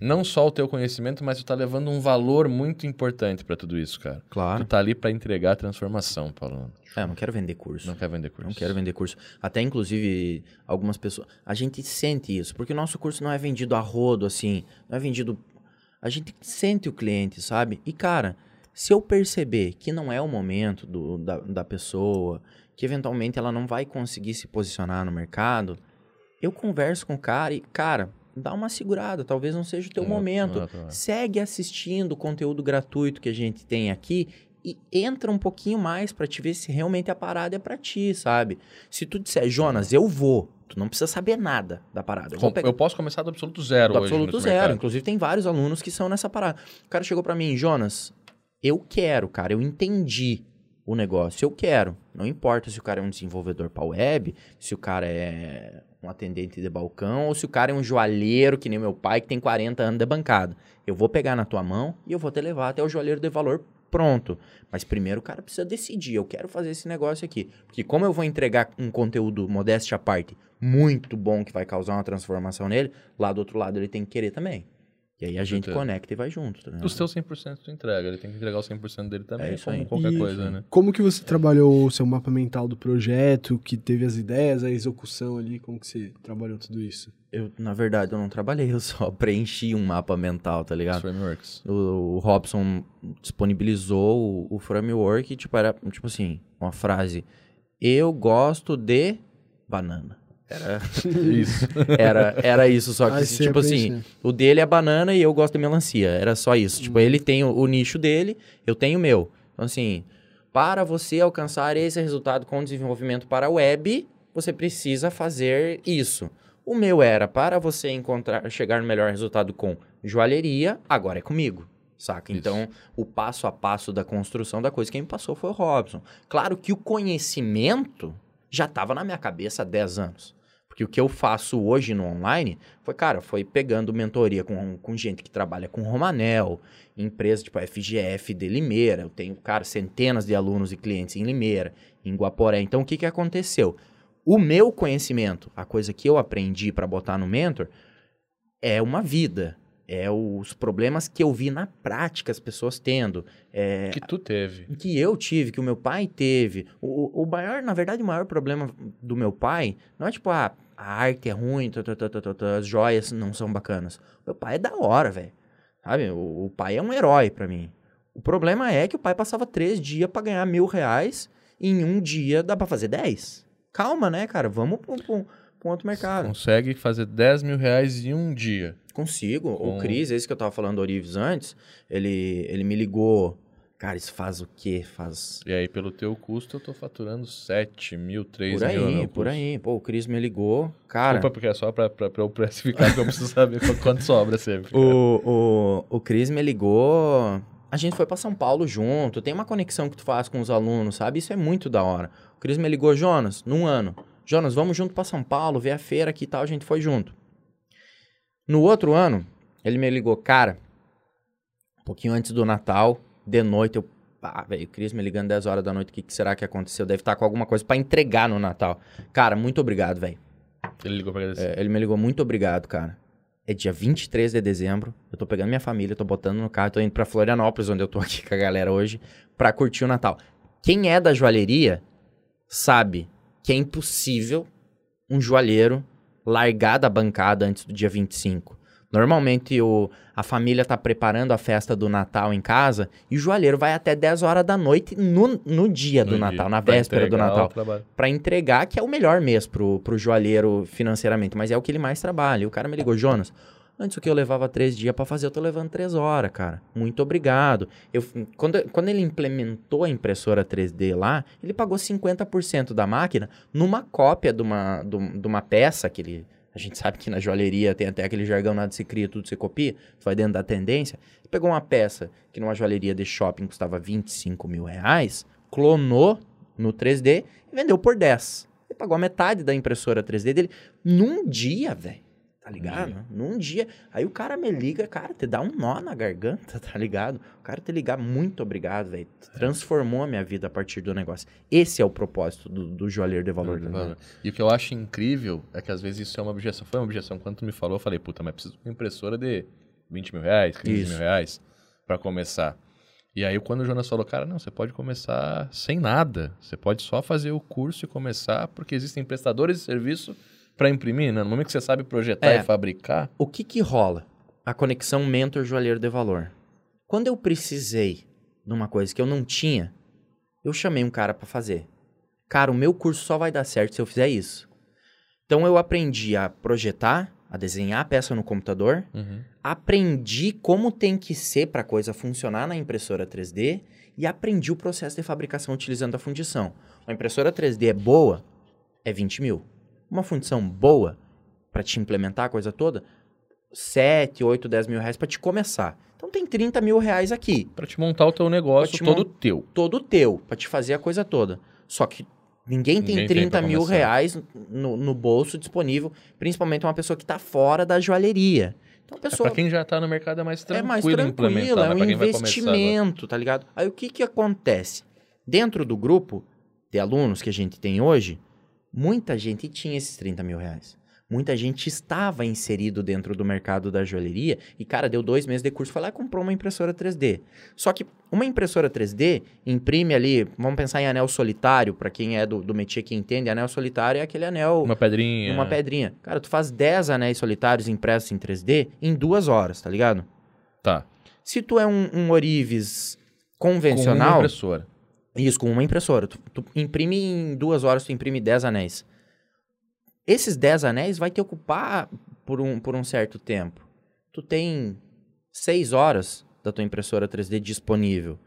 não só o teu conhecimento, mas tu tá levando um valor muito importante pra tudo isso, cara. Tu Claro. tá ali pra entregar a transformação, Paulo. É, eu não quero vender curso. Não quer vender curso. Não quero vender curso. Até, inclusive, algumas pessoas... A gente sente isso, porque o nosso curso não é vendido a rodo, assim. Não é vendido... A gente sente o cliente, sabe? E, cara, se eu perceber que não é o momento do, da, da pessoa, que eventualmente ela não vai conseguir se posicionar no mercado, eu converso com o cara e, cara, dá uma segurada. Talvez não seja o teu É, momento. é, é. Segue assistindo o conteúdo gratuito que a gente tem aqui e entra um pouquinho mais pra te ver se realmente a parada é pra ti, sabe? Se tu disser, Jonas, eu vou, tu não precisa saber nada da parada. Eu Com- pegar Eu posso começar do absoluto zero do hoje absoluto zero. mercado. Inclusive, tem vários alunos que são nessa parada. O cara chegou pra mim, Jonas, eu quero, cara, eu entendi o negócio, eu quero. Não importa se o cara é um desenvolvedor para web, se o cara é um atendente de balcão ou se o cara é um joalheiro, que nem meu pai, que tem 40 anos de bancada. Eu vou pegar na tua mão e eu vou te levar até o joalheiro de valor pronto. Mas primeiro o cara precisa decidir, eu quero fazer esse negócio aqui. Porque como eu vou entregar um conteúdo, modéstia à parte, muito bom que vai causar uma transformação nele, lá do outro lado ele tem que querer também. E aí a gente certeza. conecta e vai junto. Tá ligado? Os teus 100% tu entrega, ele tem que entregar os 100% dele também, É isso como aí. qualquer E coisa, né? Como que você trabalhou o seu mapa mental do projeto, que teve as ideias, a execução ali, como que você trabalhou tudo isso? Eu, na verdade, eu não trabalhei, eu só preenchi um mapa mental, tá Os ligado? frameworks. O, o Robson disponibilizou o, o framework, tipo, era, tipo assim, uma frase. Eu gosto de banana. Era, Isso. era, era isso, só que, tipo assim, preenche. o dele é banana e eu gosto de melancia. Era só isso. Tipo, ele tem o, o nicho dele, eu tenho o meu. Então, assim, para você alcançar esse resultado com desenvolvimento para a web, você precisa fazer isso. O meu era para você encontrar, chegar no melhor resultado com joalheria, agora é comigo. saca? Isso. Então, o passo a passo da construção da coisa, quem me passou foi o Robson. Claro que o conhecimento já estava na minha cabeça há 10 anos. Porque o que eu faço hoje no online foi, cara, foi pegando mentoria com, com gente que trabalha com Romanel, empresas tipo a FGF de Limeira. Eu tenho, cara, centenas de alunos e clientes em Limeira, em Guaporé. Então, o que, que aconteceu? O meu conhecimento, a coisa que eu aprendi para botar no mentor, é uma vida. É os problemas que eu vi na prática as pessoas tendo. É, Que tu teve. que eu tive, que o meu pai teve. O, o maior, na verdade, o maior problema do meu pai não é tipo, ah, a arte é ruim, as joias não são bacanas. Meu pai é da hora, velho. Sabe? O, o pai é um herói pra mim. O problema é que o pai passava três dias pra ganhar mil reais e em um dia dá pra fazer dez. Calma, né, cara? Vamos pra, um- outro mercado. Consegue fazer 10 mil reais em um dia. Consigo. Com- O Cris, esse que eu tava falando do Orives antes, ele, ele me ligou. Cara, isso faz o quê? Faz E aí, pelo teu custo, eu tô faturando 7 mil, 3 Por mil. aí, por custo. aí. Pô, o Cris me ligou. Cara, Desculpa, porque é só pra, pra, pra eu precificar, que eu preciso saber qu- quanto sobra sempre. o, o, o Cris me ligou. A gente foi pra São Paulo junto. Tem uma conexão que tu faz com os alunos, sabe? Isso é muito da hora. O Cris me ligou, Jonas, num ano. Jonas, vamos junto pra São Paulo, ver a feira aqui e tal. A gente foi junto. No outro ano, ele me ligou, cara, um pouquinho antes do Natal, de noite, eu. Ah, velho, o Cris me ligando 10 horas da noite, o que, que será que aconteceu? Deve estar com alguma coisa pra entregar no Natal. Cara, muito obrigado, velho. Ele ligou pra agradecer. É, ele me ligou, muito obrigado, cara. É dia 23 de dezembro. Eu tô pegando minha família, tô botando no carro, tô indo pra Florianópolis, onde eu tô aqui com a galera hoje, pra curtir o Natal. Quem é da joalheria sabe que é impossível um joalheiro largar da bancada antes do dia 25. Normalmente o, a família tá preparando a festa do Natal em casa e o joalheiro vai até 10 horas da noite no, no dia do No Natal, dia, na véspera do Natal. Pra entregar, que é o melhor mês pro, pro joalheiro financeiramente, mas é o que ele mais trabalha. E o cara me ligou, Jonas, antes o que eu levava três dias pra fazer, eu tô levando três horas, cara. Muito obrigado. Eu, quando, quando ele implementou a impressora 3D lá, ele pagou 50% da máquina numa cópia de uma, de de uma peça que ele... A gente sabe que na joalheria tem até aquele jargão, nada se cria, tudo se copia. Tu vai dentro da tendência. Ele pegou uma peça que numa joalheria de shopping custava 25 mil reais, clonou no 3D e vendeu por 10. Ele pagou a metade da impressora 3D dele num dia, velho. Tá ligado? Num dia. Aí o cara me liga, cara, te dá um nó na garganta, tá ligado? O cara te ligar, muito obrigado, velho. Transformou a minha vida a partir do negócio. Esse é o propósito do, do joalheiro de valor. Tá ligado? E o que eu acho incrível é que às vezes isso é uma objeção. Foi uma objeção. Quando tu me falou, eu falei, puta, mas preciso de uma impressora de 20 mil reais, 15 Isso. mil reais pra começar. E aí quando o Jonas falou, cara, não, você pode começar sem nada. Você pode só fazer o curso e começar, porque existem prestadores de serviço pra imprimir, né? No momento que você sabe projetar É. e fabricar, O que que rola? A conexão mentor-joalheiro de valor. Quando eu precisei de uma coisa que eu não tinha, eu chamei um cara pra fazer. Cara, o meu curso só vai dar certo se eu fizer isso. Então eu aprendi a projetar, a desenhar a peça no computador, Uhum. aprendi como tem que ser para a coisa funcionar na impressora 3D e aprendi o processo de fabricação utilizando a fundição. Uma impressora 3D é boa, é 20 mil. Uma fundição boa, para te implementar a coisa toda, 7, 8, 10 mil reais para te começar. Então tem 30 mil reais aqui, Pra te montar o teu negócio te todo teu. todo teu, para te fazer a coisa toda. Só que ninguém tem Ninguém tem 30 pra mil começar. reais no, no bolso disponível, principalmente uma pessoa que está fora da joalheria. Então É, pessoa pra quem já tá no mercado é mais é tranquilo, mais implementar, tranquilo, é né? um agora. investimento, tá ligado? Aí o que que acontece? Dentro do grupo de alunos que a gente tem hoje, muita gente tinha esses 30 mil reais. Muita gente estava inserido dentro do mercado da joalheria e, cara, deu dois meses de curso, foi lá e comprou uma impressora 3D. Só que uma impressora 3D imprime ali, vamos pensar em anel solitário, para quem é do, do métier que entende, anel solitário é aquele anel Uma pedrinha. uma pedrinha. Cara, tu faz 10 anéis solitários impressos em 3D em duas horas, tá ligado? Tá. Se tu é um, um Orives Com uma convencional, impressora. Isso, com uma impressora, tu, tu imprime em duas horas, tu imprime 10 anéis. Esses 10 anéis vai te ocupar por um, por um certo tempo. Tu tem 6 horas da tua impressora 3D disponível.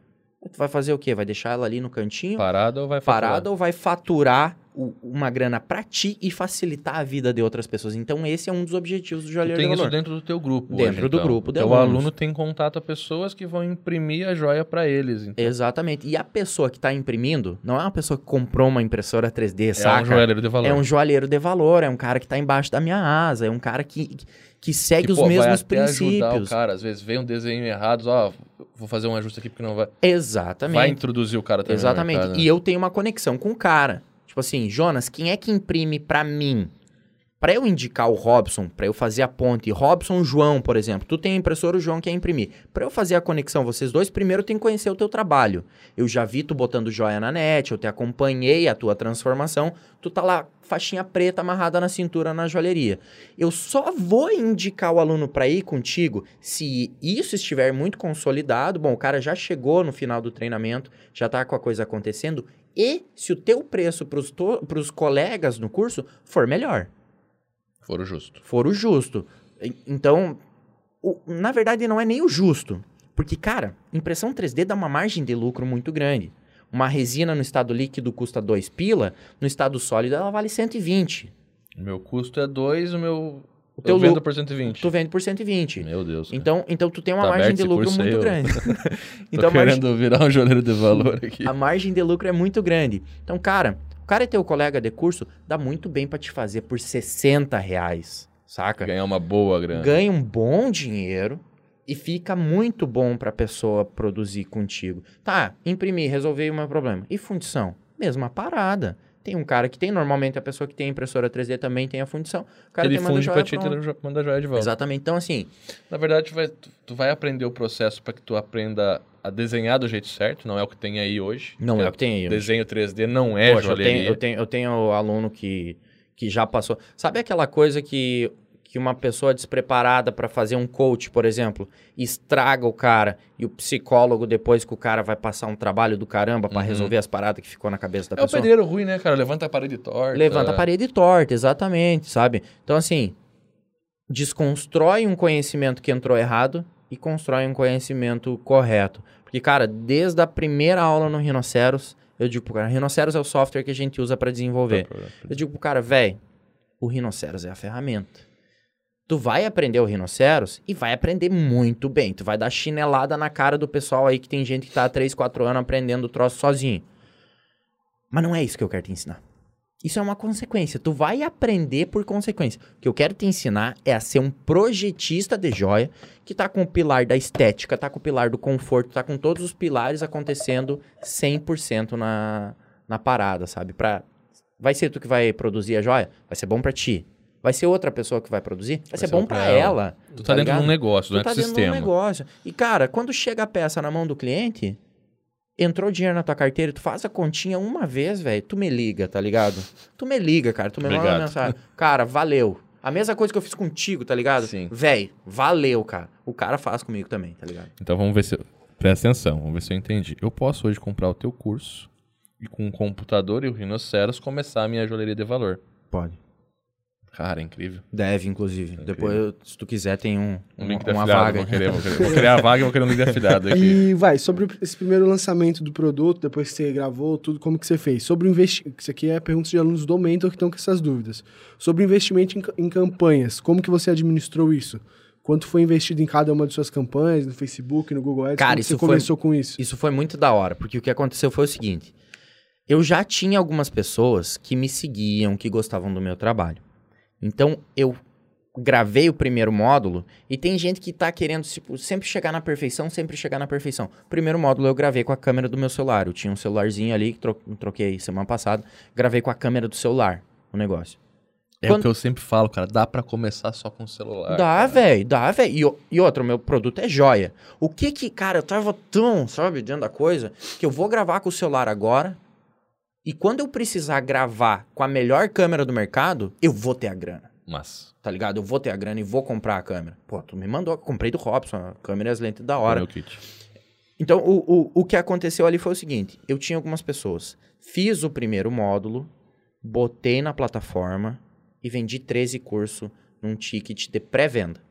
Tu vai fazer o quê? Vai deixar ela ali no cantinho, Parada ou vai faturar? parada ou vai faturar o- uma grana pra ti e facilitar a vida de outras pessoas. Então, esse é um dos objetivos do joalheiro tem de isso valor. dentro do teu grupo. Dentro hoje, do então. grupo de Teu alunos. aluno tem contato a pessoas que vão imprimir a joia para eles. Então. Exatamente. E a pessoa que está imprimindo não é uma pessoa que comprou uma impressora 3D, É saca? um joalheiro de valor. É um joalheiro de valor, é um cara que está embaixo da minha asa, é um cara que, que segue que, os pô, mesmos até ajudar o princípios. cara. Às vezes vem um desenho errado, ó, vou fazer um ajuste aqui porque não vai. Exatamente. Vai introduzir o cara também. Exatamente. mercado, né? E eu tenho uma conexão com o cara. Tipo assim, Jonas, quem é que imprime pra mim? Pra eu indicar o Robson, pra eu fazer a ponte, Robson, João, por exemplo, tu tem a impressora, o João quer imprimir. Pra eu fazer a conexão, vocês dois, primeiro tem que conhecer o teu trabalho. Eu já vi tu botando joia na net, eu te acompanhei a tua transformação, tu tá lá, faixinha preta amarrada na cintura na joalheria. Eu só vou indicar o aluno pra ir contigo se isso estiver muito consolidado. Bom, o cara já chegou no final do treinamento, já tá com a coisa acontecendo, e se o teu preço to- pros colegas no curso for melhor Foro justo. for o justo. Então, o- na verdade, não é nem o justo. Porque, cara, impressão 3D dá uma margem de lucro muito grande. Uma resina no estado líquido custa 2 pila, no estado sólido ela vale 120. O meu custo é 2, o meu. O teu eu vendo por 120. Tu vende por 120. Meu Deus. cara. Então, então tu tem uma Tá margem de lucro muito grande. Tô então, margem, querendo virar um joalheiro de valor aqui. a margem de lucro é muito grande. Então, cara, o cara é teu colega de curso, dá muito bem pra te fazer por 60 reais, saca? Ganhar uma boa grana. ganha um bom dinheiro e fica muito bom para a pessoa produzir contigo. Tá, imprimi, resolvi o meu problema. E fundição? Mesma parada. Tem um cara que tem, normalmente a pessoa que tem a impressora 3D também tem a fundição. O cara Ele tem funde pra ti e manda a joia de volta. Exatamente. Então, assim, Na verdade, tu vai, tu, tu vai aprender o processo para que tu aprenda a desenhar do jeito certo, não é o que tem aí hoje. não é o que tem aí. Desenho 3D não é eu joalheria. tenho, eu, tenho, eu tenho aluno que, que já passou. Sabe aquela coisa que, que uma pessoa despreparada para fazer um coach, por exemplo, estraga o cara e o psicólogo, depois que o cara vai passar um trabalho do caramba para Uhum. resolver as paradas que ficou na cabeça da É o pessoa? pedreiro ruim, né, cara? Levanta a parede torta. Levanta a parede torta, exatamente, sabe? Então, assim, desconstrói um conhecimento que entrou errado e constrói um conhecimento correto. Porque, cara, desde a primeira aula no Rhinoceros, eu digo pro cara, Rhinoceros é o software que a gente usa para desenvolver. Eu digo pro cara, velho, o Rhinoceros é a ferramenta. Tu vai aprender o Rhinoceros e vai aprender muito bem. Tu vai dar chinelada na cara do pessoal aí que tem gente que tá há 3, 4 anos aprendendo o troço sozinho. Mas não é isso que eu quero te ensinar. Isso é uma consequência. Tu vai aprender por consequência. O que eu quero te ensinar é a ser um projetista de joia que tá com o pilar da estética, tá com o pilar do conforto, tá com todos os pilares acontecendo 100% na, na parada, sabe? Pra, vai ser tu que vai produzir a joia? Vai ser bom pra ti. Vai ser outra pessoa que vai produzir? Vai, ser, ser bom pra pra ela. ela. Tu tá, dentro de um negócio, Tu dentro tá dentro de um sistema. negócio. E, cara, quando chega a peça na mão do cliente, entrou dinheiro na tua carteira, tu faz a continha uma vez, velho, tu me liga, tá ligado? Tu me liga, cara, tu me manda uma Obrigado. mensagem. Cara, valeu. A mesma coisa que eu fiz contigo, tá ligado? Sim. Véi, valeu, cara. O cara faz comigo também, tá ligado? Então vamos ver se. Presta atenção, vamos ver se eu entendi. Eu posso hoje comprar o teu curso e com o computador e o Rhinoceros começar a minha joalheria de valor. Pode. Cara, é incrível. Deve, inclusive. Depois, se tu quiser, tem um, Um uma, link uma afiliado. vaga. Vou querer, vou, querer, vou criar a vaga e vou querer um link de afiliado aqui. E vai, sobre esse primeiro lançamento do produto, depois que você gravou, tudo, como que você fez? Sobre o investimento, isso aqui é perguntas de alunos do Mentor que estão com essas dúvidas. Sobre o investimento em, em campanhas, como que você administrou isso? Quanto foi investido em cada uma de suas campanhas, no Facebook, no Google Ads? Cara, isso você foi- começou com isso? Isso foi muito da hora, porque o que aconteceu foi o seguinte: eu já tinha algumas pessoas que me seguiam, que gostavam do meu trabalho. Então eu gravei o primeiro módulo e tem gente que tá querendo tipo, sempre chegar na perfeição, sempre chegar na perfeição. O primeiro módulo eu gravei com a câmera do meu celular. Eu tinha um celularzinho ali que tro troquei semana passada, gravei com a câmera do celular o negócio. É Quando- o que eu sempre falo, cara. Dá pra começar só com o celular. Dá, velho, dá, velho. E, e outra, o meu produto é joia. O que que, cara, eu tava tão, sabe, dentro da coisa, que eu vou gravar com o celular agora. E quando eu precisar gravar com a melhor câmera do mercado, eu vou ter a grana. Mas. Tá ligado? Eu vou ter a grana e vou comprar a câmera. Pô, tu me mandou, comprei do Robson, a câmera e as lentes da hora. Meu kit. Então, o, o, o que aconteceu ali foi o seguinte: eu tinha algumas pessoas. Fiz o primeiro módulo, botei na plataforma e vendi 13 cursos num ticket de pré-venda.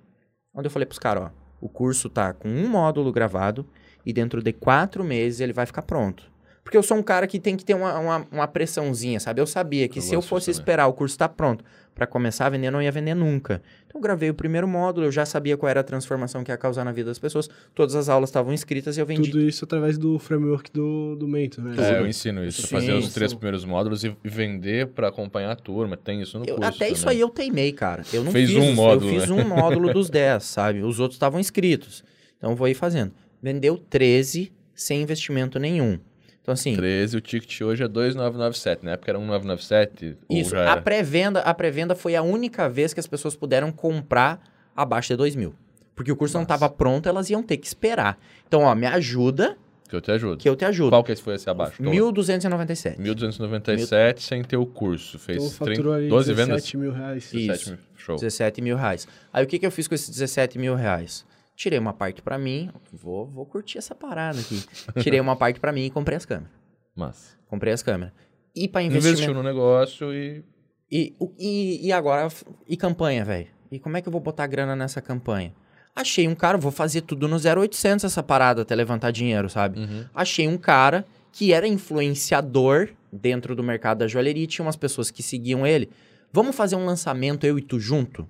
Onde eu falei pros caras, ó, o curso tá com um módulo gravado e dentro de quatro meses ele vai ficar pronto. Porque eu sou um cara que tem que ter uma, uma, uma pressãozinha, sabe? Eu sabia que Eu se eu fosse esperar o curso estar pronto para começar a vender, eu não ia vender nunca. Então eu gravei o primeiro módulo, eu já sabia qual era a transformação que ia causar na vida das pessoas. Todas as aulas estavam inscritas e eu vendi. Tudo isso através do framework do, do Mentor, né? É, eu ensino isso. Sim, fazer os três primeiros módulos e vender pra acompanhar a turma. Tem isso no Eu- curso até isso também. aí eu teimei, cara. Eu não Fez fiz um módulo, Eu fiz né? um módulo dos 10, sabe? Os outros estavam inscritos. Então eu vou ir fazendo. Vendeu 13 sem investimento nenhum. Então assim, 13, o ticket hoje é 2,997. Na época era 1,997. ou isso, já a pré-venda, a pré-venda foi a única vez que as pessoas puderam comprar abaixo de 2 mil. Porque o curso não Nossa. estava pronto, elas iam ter que esperar. Então, ó, me ajuda Que eu te ajudo. que eu te ajudo. Qual que foi esse abaixo? Tô- 1.297. 1.297 sem ter o curso. Fez Então 30, faturou ali 12 17 vendas? mil reais. Isso. 17 mil. Show. 17 mil reais. Aí o que, que eu fiz com esses 17 mil reais? Tirei uma parte pra mim, vou, vou curtir essa parada aqui. Tirei uma parte pra mim e comprei as câmeras. Mas Comprei as câmeras. E pra investimento... investiu no negócio e E, e, e agora, e campanha, velho? E como é que eu vou botar grana nessa campanha? Achei um cara, vou fazer tudo no 0800 essa parada até levantar dinheiro, sabe? Uhum. Achei um cara que era influenciador dentro do mercado da joalheria e tinha umas pessoas que seguiam ele. Vamos fazer um lançamento eu e tu junto?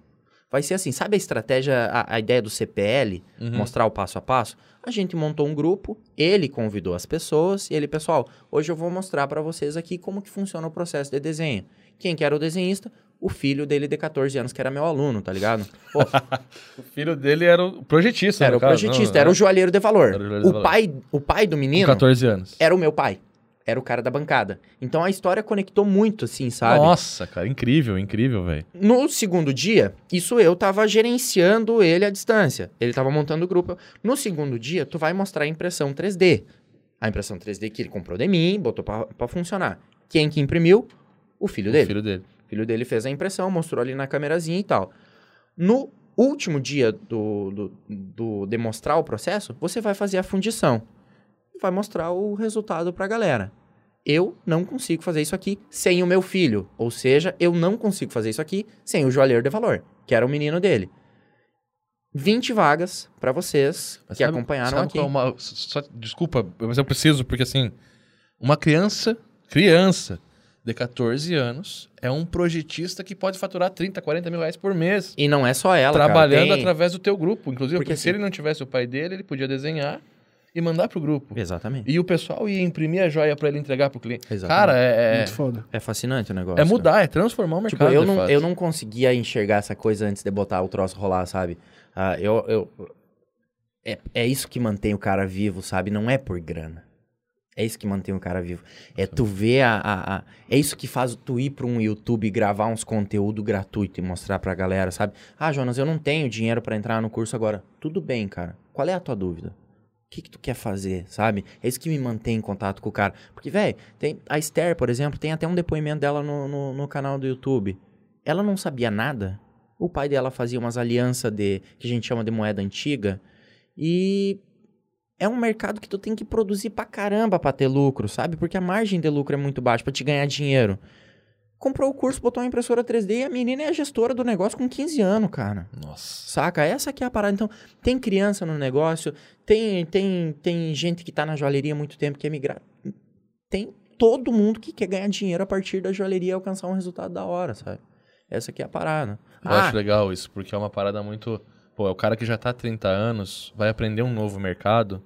Vai ser assim, sabe a estratégia, a, a ideia do CPL? Uhum. Mostrar o passo a passo? A gente montou um grupo, ele convidou as pessoas e ele, pessoal, hoje eu vou mostrar pra vocês aqui como que funciona o processo de desenho. Quem que era o desenhista? O filho dele de 14 anos, que era meu aluno, tá ligado? Pô, O filho dele era o projetista, era o caso, projetista, não, era o joalheiro de valor. Era o joalheiro de O valor. pai, o pai do Com menino 14 anos. era o meu pai. Era o cara da bancada. Então a história conectou muito, assim, sabe? Nossa, cara, incrível, incrível, velho. No segundo dia, isso eu tava gerenciando ele à distância. Ele tava montando o grupo. No segundo dia, tu vai mostrar a impressão 3D. A impressão 3D que ele comprou de mim, botou pra, pra funcionar. Quem que imprimiu? O filho O dele. filho dele. O filho dele fez a impressão, mostrou ali na câmerazinha e tal. No último dia do, do, do demonstrar o processo, você vai fazer a fundição. Vai mostrar o resultado pra galera. Eu não consigo fazer isso aqui sem o meu filho. Ou seja, eu não consigo fazer isso aqui sem o joalheiro de valor, que era o menino dele. 20 vagas pra vocês Mas que sabe- acompanharam sabe aqui. é uma- só- desculpa, mas eu preciso, porque assim, uma criança, criança de 14 anos, é um projetista que pode faturar 30, 40 mil reais por mês. E não é só ela, cara, trabalhando tem- através do teu grupo. Inclusive, Porque porque se assim- ele não tivesse o pai dele, ele podia desenhar e mandar pro grupo. Exatamente. E o pessoal ia imprimir a joia pra ele entregar pro cliente. Exatamente. Cara, é, é, Muito foda. É fascinante o negócio. é cara. mudar, é transformar o Tipo, mercado. eu de não, eu não conseguia enxergar essa coisa antes de botar o troço rolar, sabe? Ah, eu, eu, é, é isso que mantém o cara vivo, sabe? Não é por grana. É isso que mantém o cara vivo. É tu ver a, a, a- É isso que faz tu ir pra um YouTube e gravar uns conteúdo gratuito e mostrar pra galera, sabe? Ah, Jonas, eu não tenho dinheiro pra entrar no curso agora. Tudo bem, cara. Qual é a tua dúvida? Que, que tu quer fazer, sabe? É isso que me mantém em contato com o cara. Porque, velho, tem a Esther, por exemplo, tem até um depoimento dela no, no, no canal do YouTube. Ela não sabia nada. O pai dela fazia umas alianças de que a gente chama de moeda antiga. E é um mercado que tu tem que produzir pra caramba pra ter lucro, sabe? Porque a margem de lucro é muito baixa pra te ganhar dinheiro. Comprou o curso, botou uma impressora 3D e a menina é a gestora do negócio com 15 anos, cara. Nossa. Saca? Essa que é a parada. Então, tem criança no negócio, tem, tem, tem gente que tá na joalheria há muito tempo que é migrar. Tem todo mundo que quer ganhar dinheiro a partir da joalheria e alcançar um resultado da hora, sabe? Essa que é a parada. Eu Ah, acho legal isso, porque é uma parada muito. Pô, é o cara que já tá há 30 anos, vai aprender um novo mercado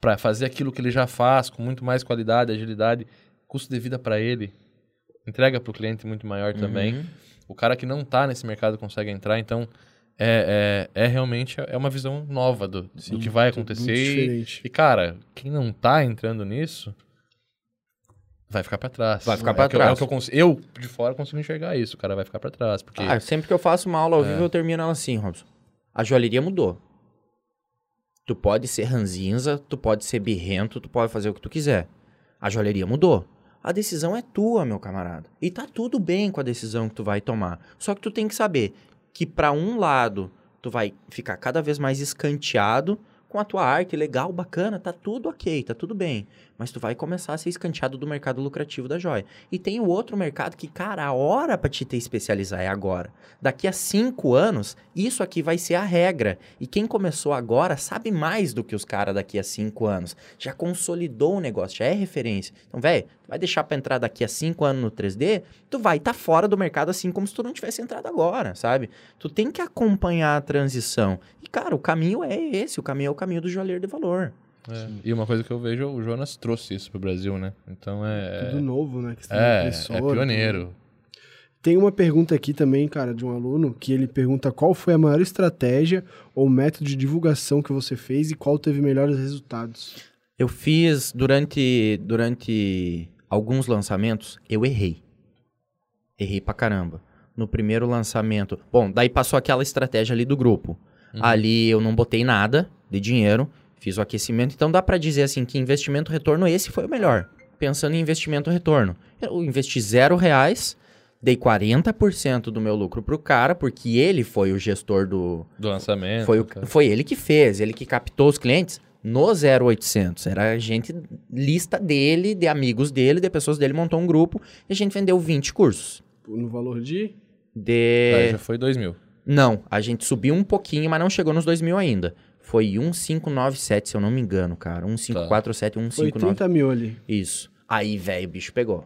pra fazer aquilo que ele já faz com muito mais qualidade, agilidade, custo de vida pra ele, entrega pro cliente muito maior também. Uhum. O cara que não tá nesse mercado consegue entrar, então é, é, é realmente é uma visão nova do, do que vai acontecer. E, cara, quem não tá entrando nisso vai ficar pra trás. Vai ficar É pra o que eu- é trás. o que eu, eu, de fora, consigo enxergar isso. O cara vai ficar pra trás. Porque Ah, sempre que eu faço uma aula ao vivo, É. eu termino ela assim, Robson. A joalheria mudou. Tu pode ser ranzinza, tu pode ser birrento, tu pode fazer o que tu quiser. A joalheria mudou. A decisão é tua, meu camarada. E tá tudo bem com a decisão que tu vai tomar. Só que tu tem que saber que pra um lado tu vai ficar cada vez mais escanteado com a tua arte legal, bacana, tá tudo ok, tá tudo bem. Mas tu vai começar a ser escanteado do mercado lucrativo da joia. E tem o outro mercado que, cara, a hora para te ter especializar é agora. Daqui a cinco anos, isso aqui vai ser a regra. E quem começou agora sabe mais do que os caras daqui a cinco anos. Já consolidou o negócio, já é referência. Então, velho, vai deixar para entrar daqui a cinco anos no 3D, tu vai estar tá fora do mercado assim como se tu não tivesse entrado agora, sabe? Tu tem que acompanhar a transição. E, cara, o caminho é esse, o caminho é o caminho do joalheiro de valor. É. E uma coisa que eu vejo, o Jonas trouxe isso pro Brasil, né? Então é. Tudo novo, né? é, é pioneiro. Tem uma pergunta aqui também, cara, de um aluno, que ele pergunta qual foi a maior estratégia ou método de divulgação que você fez e qual teve melhores resultados. Eu fiz durante, durante alguns lançamentos, eu errei. Errei pra caramba. No primeiro lançamento. Bom, daí passou aquela estratégia ali do grupo. Uhum. Ali eu não botei nada de dinheiro, fiz o aquecimento. Então dá para dizer assim que investimento retorno esse foi o melhor. Pensando em investimento retorno. Eu investi zero reais, dei 40% do meu lucro pro cara, porque ele foi o gestor do... Do lançamento. Foi, o, foi ele que fez, ele que captou os clientes no 0800. Era a gente, lista dele, de amigos dele, de pessoas dele, montou um grupo e a gente vendeu 20 cursos. No valor de? De... Aí já foi 2 mil. Não, a gente subiu um pouquinho, mas não chegou nos 2 mil ainda. Foi 1597, se eu não me engano, cara. 1547, tá. 159. Foi 30 mil ali. Isso. Aí, velho, o bicho pegou.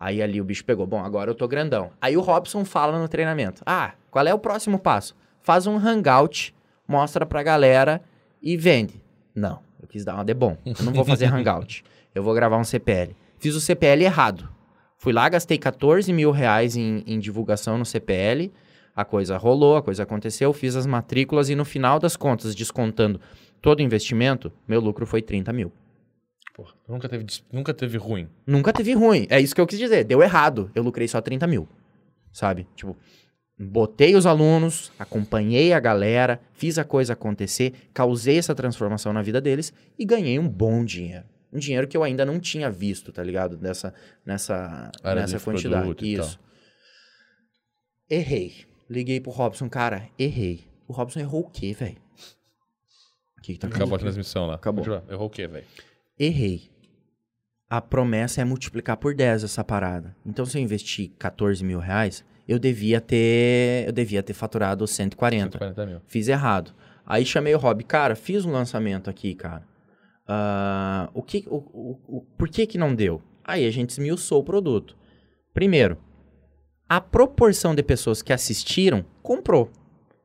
Aí ali o bicho pegou. Bom, agora eu tô grandão. Aí o Robson fala no treinamento. Ah, qual é o próximo passo? Faz um hangout, mostra pra galera e vende. Não, eu quis dar uma de bom. Eu não vou fazer hangout. Eu vou gravar um CPL. Fiz o CPL errado. Fui lá, gastei 14 mil reais em, em divulgação no CPL a coisa rolou, a coisa aconteceu, fiz as matrículas e no final das contas, descontando todo o investimento, meu lucro foi 30 mil. Porra, nunca teve, nunca teve ruim. Nunca teve ruim. É isso que eu quis dizer. Deu errado. Eu lucrei só 30 mil. Sabe? Tipo, botei os alunos, acompanhei a galera, fiz a coisa acontecer, causei essa transformação na vida deles e ganhei um bom dinheiro. Um dinheiro que eu ainda não tinha visto, tá ligado? Nessa, nessa, nessa quantidade. Isso. Errei. Liguei pro Robson, cara, errei. O Robson errou o quê, velho? Que que tá Acabou a transmissão lá. Acabou. Errou o quê, velho? Errei. A promessa é multiplicar por 10 essa parada. Então, se eu investir 14 mil reais, eu devia ter. Eu devia ter faturado 140. 140 mil. Fiz errado. Aí chamei o Rob, cara, fiz um lançamento aqui, cara. Uh, o que, o, o, o, por que que não deu? Aí a gente esmiuçou o produto. Primeiro, a proporção de pessoas que assistiram comprou.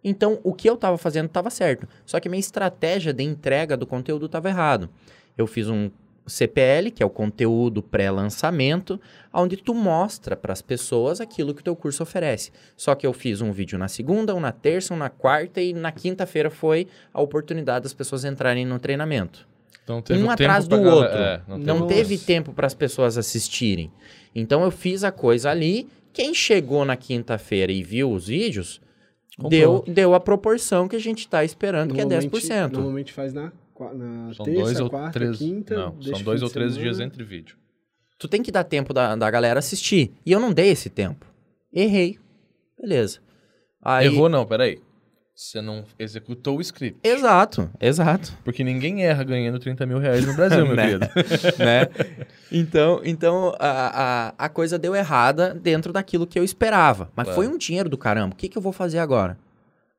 Então, o que eu estava fazendo estava certo. Só que minha estratégia de entrega do conteúdo estava errado. Eu fiz um CPL, que é o conteúdo pré-lançamento, onde tu mostra para as pessoas aquilo que o teu curso oferece. Só que eu fiz um vídeo na segunda, um na terça, um na quarta e na quinta-feira foi a oportunidade das pessoas entrarem no treinamento. Então, um atrás do outro. É, não, não teve tempo para as pessoas assistirem. Então eu fiz a coisa ali quem chegou na quinta-feira e viu os vídeos, deu, deu a proporção que a gente está esperando, que é 10%. Normalmente faz na, na são terça, dois ou quarta, três, quinta. Não, são dois ou três dias entre vídeo. Tu tem que dar tempo da, da galera assistir. E eu não dei esse tempo. Errei. Beleza. Aí... Errou não, peraí. Você não executou o script. Exato, exato. Porque ninguém erra ganhando 30 mil reais no Brasil, meu né? querido. né? Então, então a, a, a, coisa deu errada dentro daquilo que eu esperava. Mas claro. foi um dinheiro do caramba. O que, que eu vou fazer agora?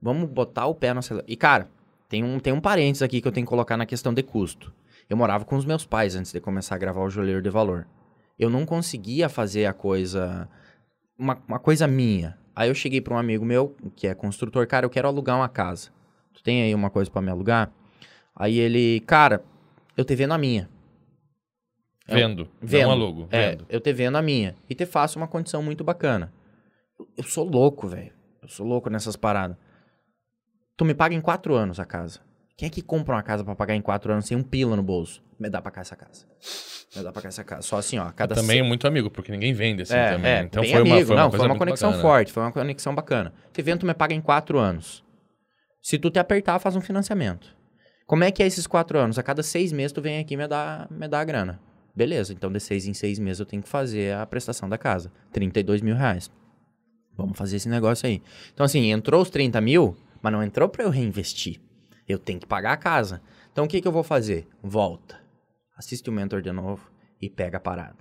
Vamos botar o pé no acelerador. E, cara, tem um, tem um parênteses aqui que eu tenho que colocar na questão de custo. Eu morava com os meus pais antes de começar a gravar o Joalheiro de Valor. Eu não conseguia fazer a coisa... Uma, uma coisa minha Aí eu cheguei para um amigo meu, que é construtor, cara, eu quero alugar uma casa. Tu tem aí uma coisa para me alugar? Aí ele, cara, eu te vendo a minha. Vendo, vendo. não alugo, é, vendo. Eu te vendo a minha. E te faço uma condição muito bacana. Eu, eu sou louco, velho. Eu sou louco nessas paradas. Tu me paga em quatro anos a casa. Quem é que compra uma casa para pagar em quatro anos sem um pila no bolso? Me dá pra cá essa casa. Me dá pra cá essa casa. Só assim, ó. Cada também é muito amigo, porque ninguém vende assim é, também. É, então foi amigo. uma, foi Não, uma, foi uma conexão bacana. forte, foi uma conexão bacana. Esse evento me paga em quatro anos. Se tu te apertar, faz um financiamento. Como é que é esses quatro anos? A cada seis meses tu vem aqui e me dá, me dá a grana. Beleza, então de seis em seis meses eu tenho que fazer a prestação da casa. 32 mil reais. Vamos fazer esse negócio aí. Então assim, entrou os 30 mil, mas não entrou para eu reinvestir. Eu tenho que pagar a casa. Então o que, que eu vou fazer? Volta. Assiste o mentor de novo e pega a parada.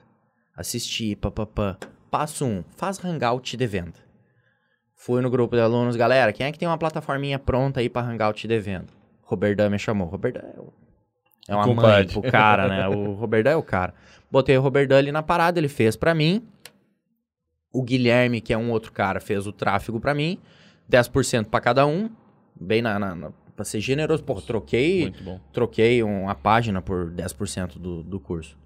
Assistir, papapá. Passo um, faz hangout de venda. Fui no grupo de alunos, galera, quem é que tem uma plataforminha pronta aí para hangout de venda? Roberdan me chamou. Roberdan é, o- é uma mãe Compadre. pro cara, né? O Roberdan é o cara. Botei o Roberdan ali na parada, ele fez pra mim. O Guilherme, que é um outro cara, fez o tráfego pra mim. 10% pra cada um. Bem na, na, na pra ser generoso. Pô, troquei Muito bom. troquei um- uma página por 10% do, do curso.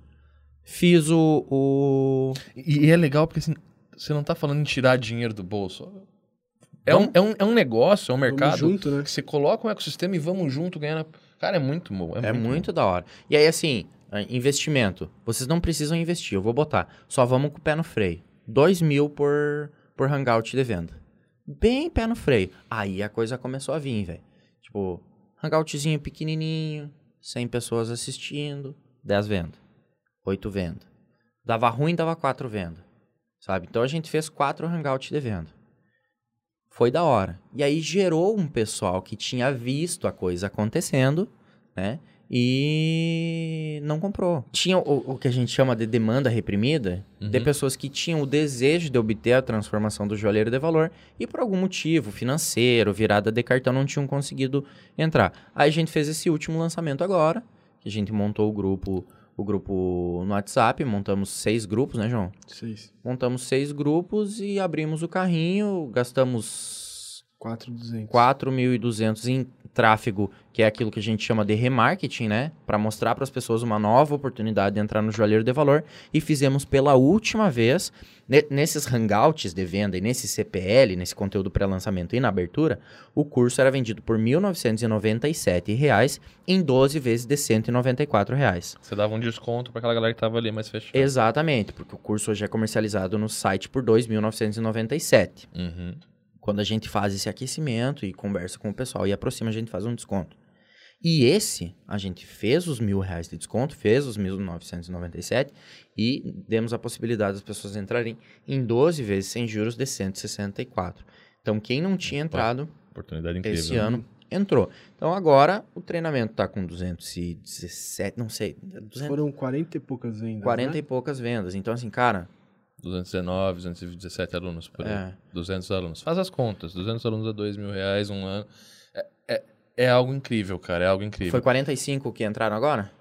Fiz o, o- E, e é legal porque assim, você não tá falando em tirar dinheiro do bolso. É um, é um, é um negócio, é um Vamos mercado junto, né? que você coloca um ecossistema e vamos junto ganhando. Cara, é muito bom. É, muito, da hora. E aí, assim, ah, investimento. Vocês não precisam investir, eu vou botar. Só vamos com o pé no freio. 2 mil por, por hangout de venda. Bem pé no freio. Aí a coisa começou a vir, velho. Tipo, hangoutzinho pequenininho, 100 pessoas assistindo, 10 vendas. 8 vendas. Dava ruim, dava 4 vendas. Sabe? Então a gente fez 4 hangouts de venda. Foi da hora. E aí gerou um pessoal que tinha visto a coisa acontecendo, né? E não comprou. Tinha o, o que a gente chama de demanda reprimida, de Uhum. pessoas que tinham o desejo de obter a transformação do joalheiro de valor e por algum motivo financeiro, virada de cartão, não tinham conseguido entrar. Aí a gente fez esse último lançamento agora, que a gente montou o grupo, o grupo no WhatsApp, montamos seis grupos, né, João? Seis. Montamos seis grupos e abrimos o carrinho, gastamos 4,200. 4.200 em tráfego, que é aquilo que a gente chama de remarketing, né? Para mostrar para as pessoas uma nova oportunidade de entrar no joalheiro de valor. E fizemos pela última vez, ne- nesses hangouts de venda e nesse CPL, nesse conteúdo pré-lançamento e na abertura, o curso era vendido por 1.997 reais em 12 vezes de 194 reais. Você dava um desconto pra aquela galera que tava ali mais fechada. Exatamente, porque o curso hoje é comercializado no site por R$ 2.997. Uhum. Quando a gente faz esse aquecimento e conversa com o pessoal e aproxima, a gente faz um desconto. E esse, a gente fez os mil reais de desconto, fez os 1.997 e demos a possibilidade das pessoas entrarem em 12 vezes sem juros de 164. Então, quem não tinha entrado Oportunidade incrível. esse né? ano, entrou. Então, agora, o treinamento está com 217, não sei, 200, Foram 40 e poucas vendas. 40 né? e poucas vendas. Então, assim, cara, 219, 217 alunos por aí. É. 200 alunos. Faz as contas. 200 alunos a 2 mil reais um ano. É, é, é algo incrível, cara. É algo incrível. foi 45 que entraram agora?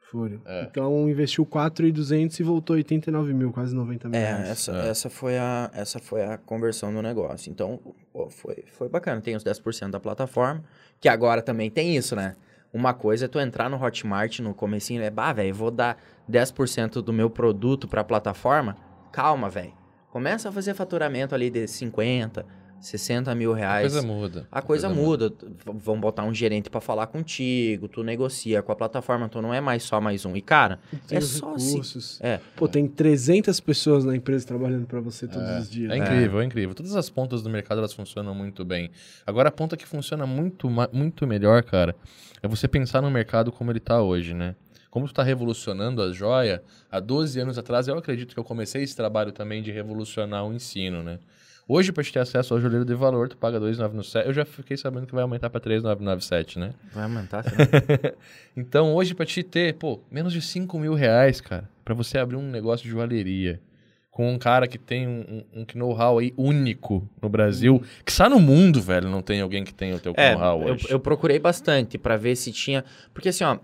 Foram. É. Então investiu 4,200 e voltou 89 mil, quase 90 mil. É, reais. essa, É. essa, foi a, essa foi a conversão do negócio. Então, pô, foi, foi bacana. Tem os 10% da plataforma, que agora também tem isso, né? Uma coisa é tu entrar no Hotmart no comecinho, é, bah, velho, vou dar 10% do meu produto pra plataforma. Calma, velho. Começa a fazer faturamento ali de 50, 60 mil A reais. coisa muda. A coisa muda. V- Vão botar um gerente pra falar contigo, tu negocia com a plataforma, tu não é mais só mais um. E, cara, Tem é os só assim. recursos. É. Pô, tem 300 pessoas na empresa trabalhando pra você todos os dias. É incrível, é. incrível. Todas as pontas do mercado elas funcionam muito bem. Agora a ponta que funciona muito, muito melhor, cara, é você pensar no mercado como ele tá hoje, né? Como tu tá revolucionando a joia, há 12 anos atrás eu acredito que eu comecei esse trabalho também de revolucionar o ensino, né? Hoje, para te ter acesso ao joelheiro de valor, tu paga 2,997. Eu já fiquei sabendo que vai aumentar para 3,997, né? Vai aumentar, será? Então, hoje, para te ter, pô, menos de 5 mil reais, cara, para você abrir um negócio de joalheria com um cara que tem um, um, um know-how aí único no Brasil, que está no mundo, velho, não tem alguém que tem o teu É, know-how eu, hoje. eu procurei bastante pra ver se tinha. Porque assim, ó,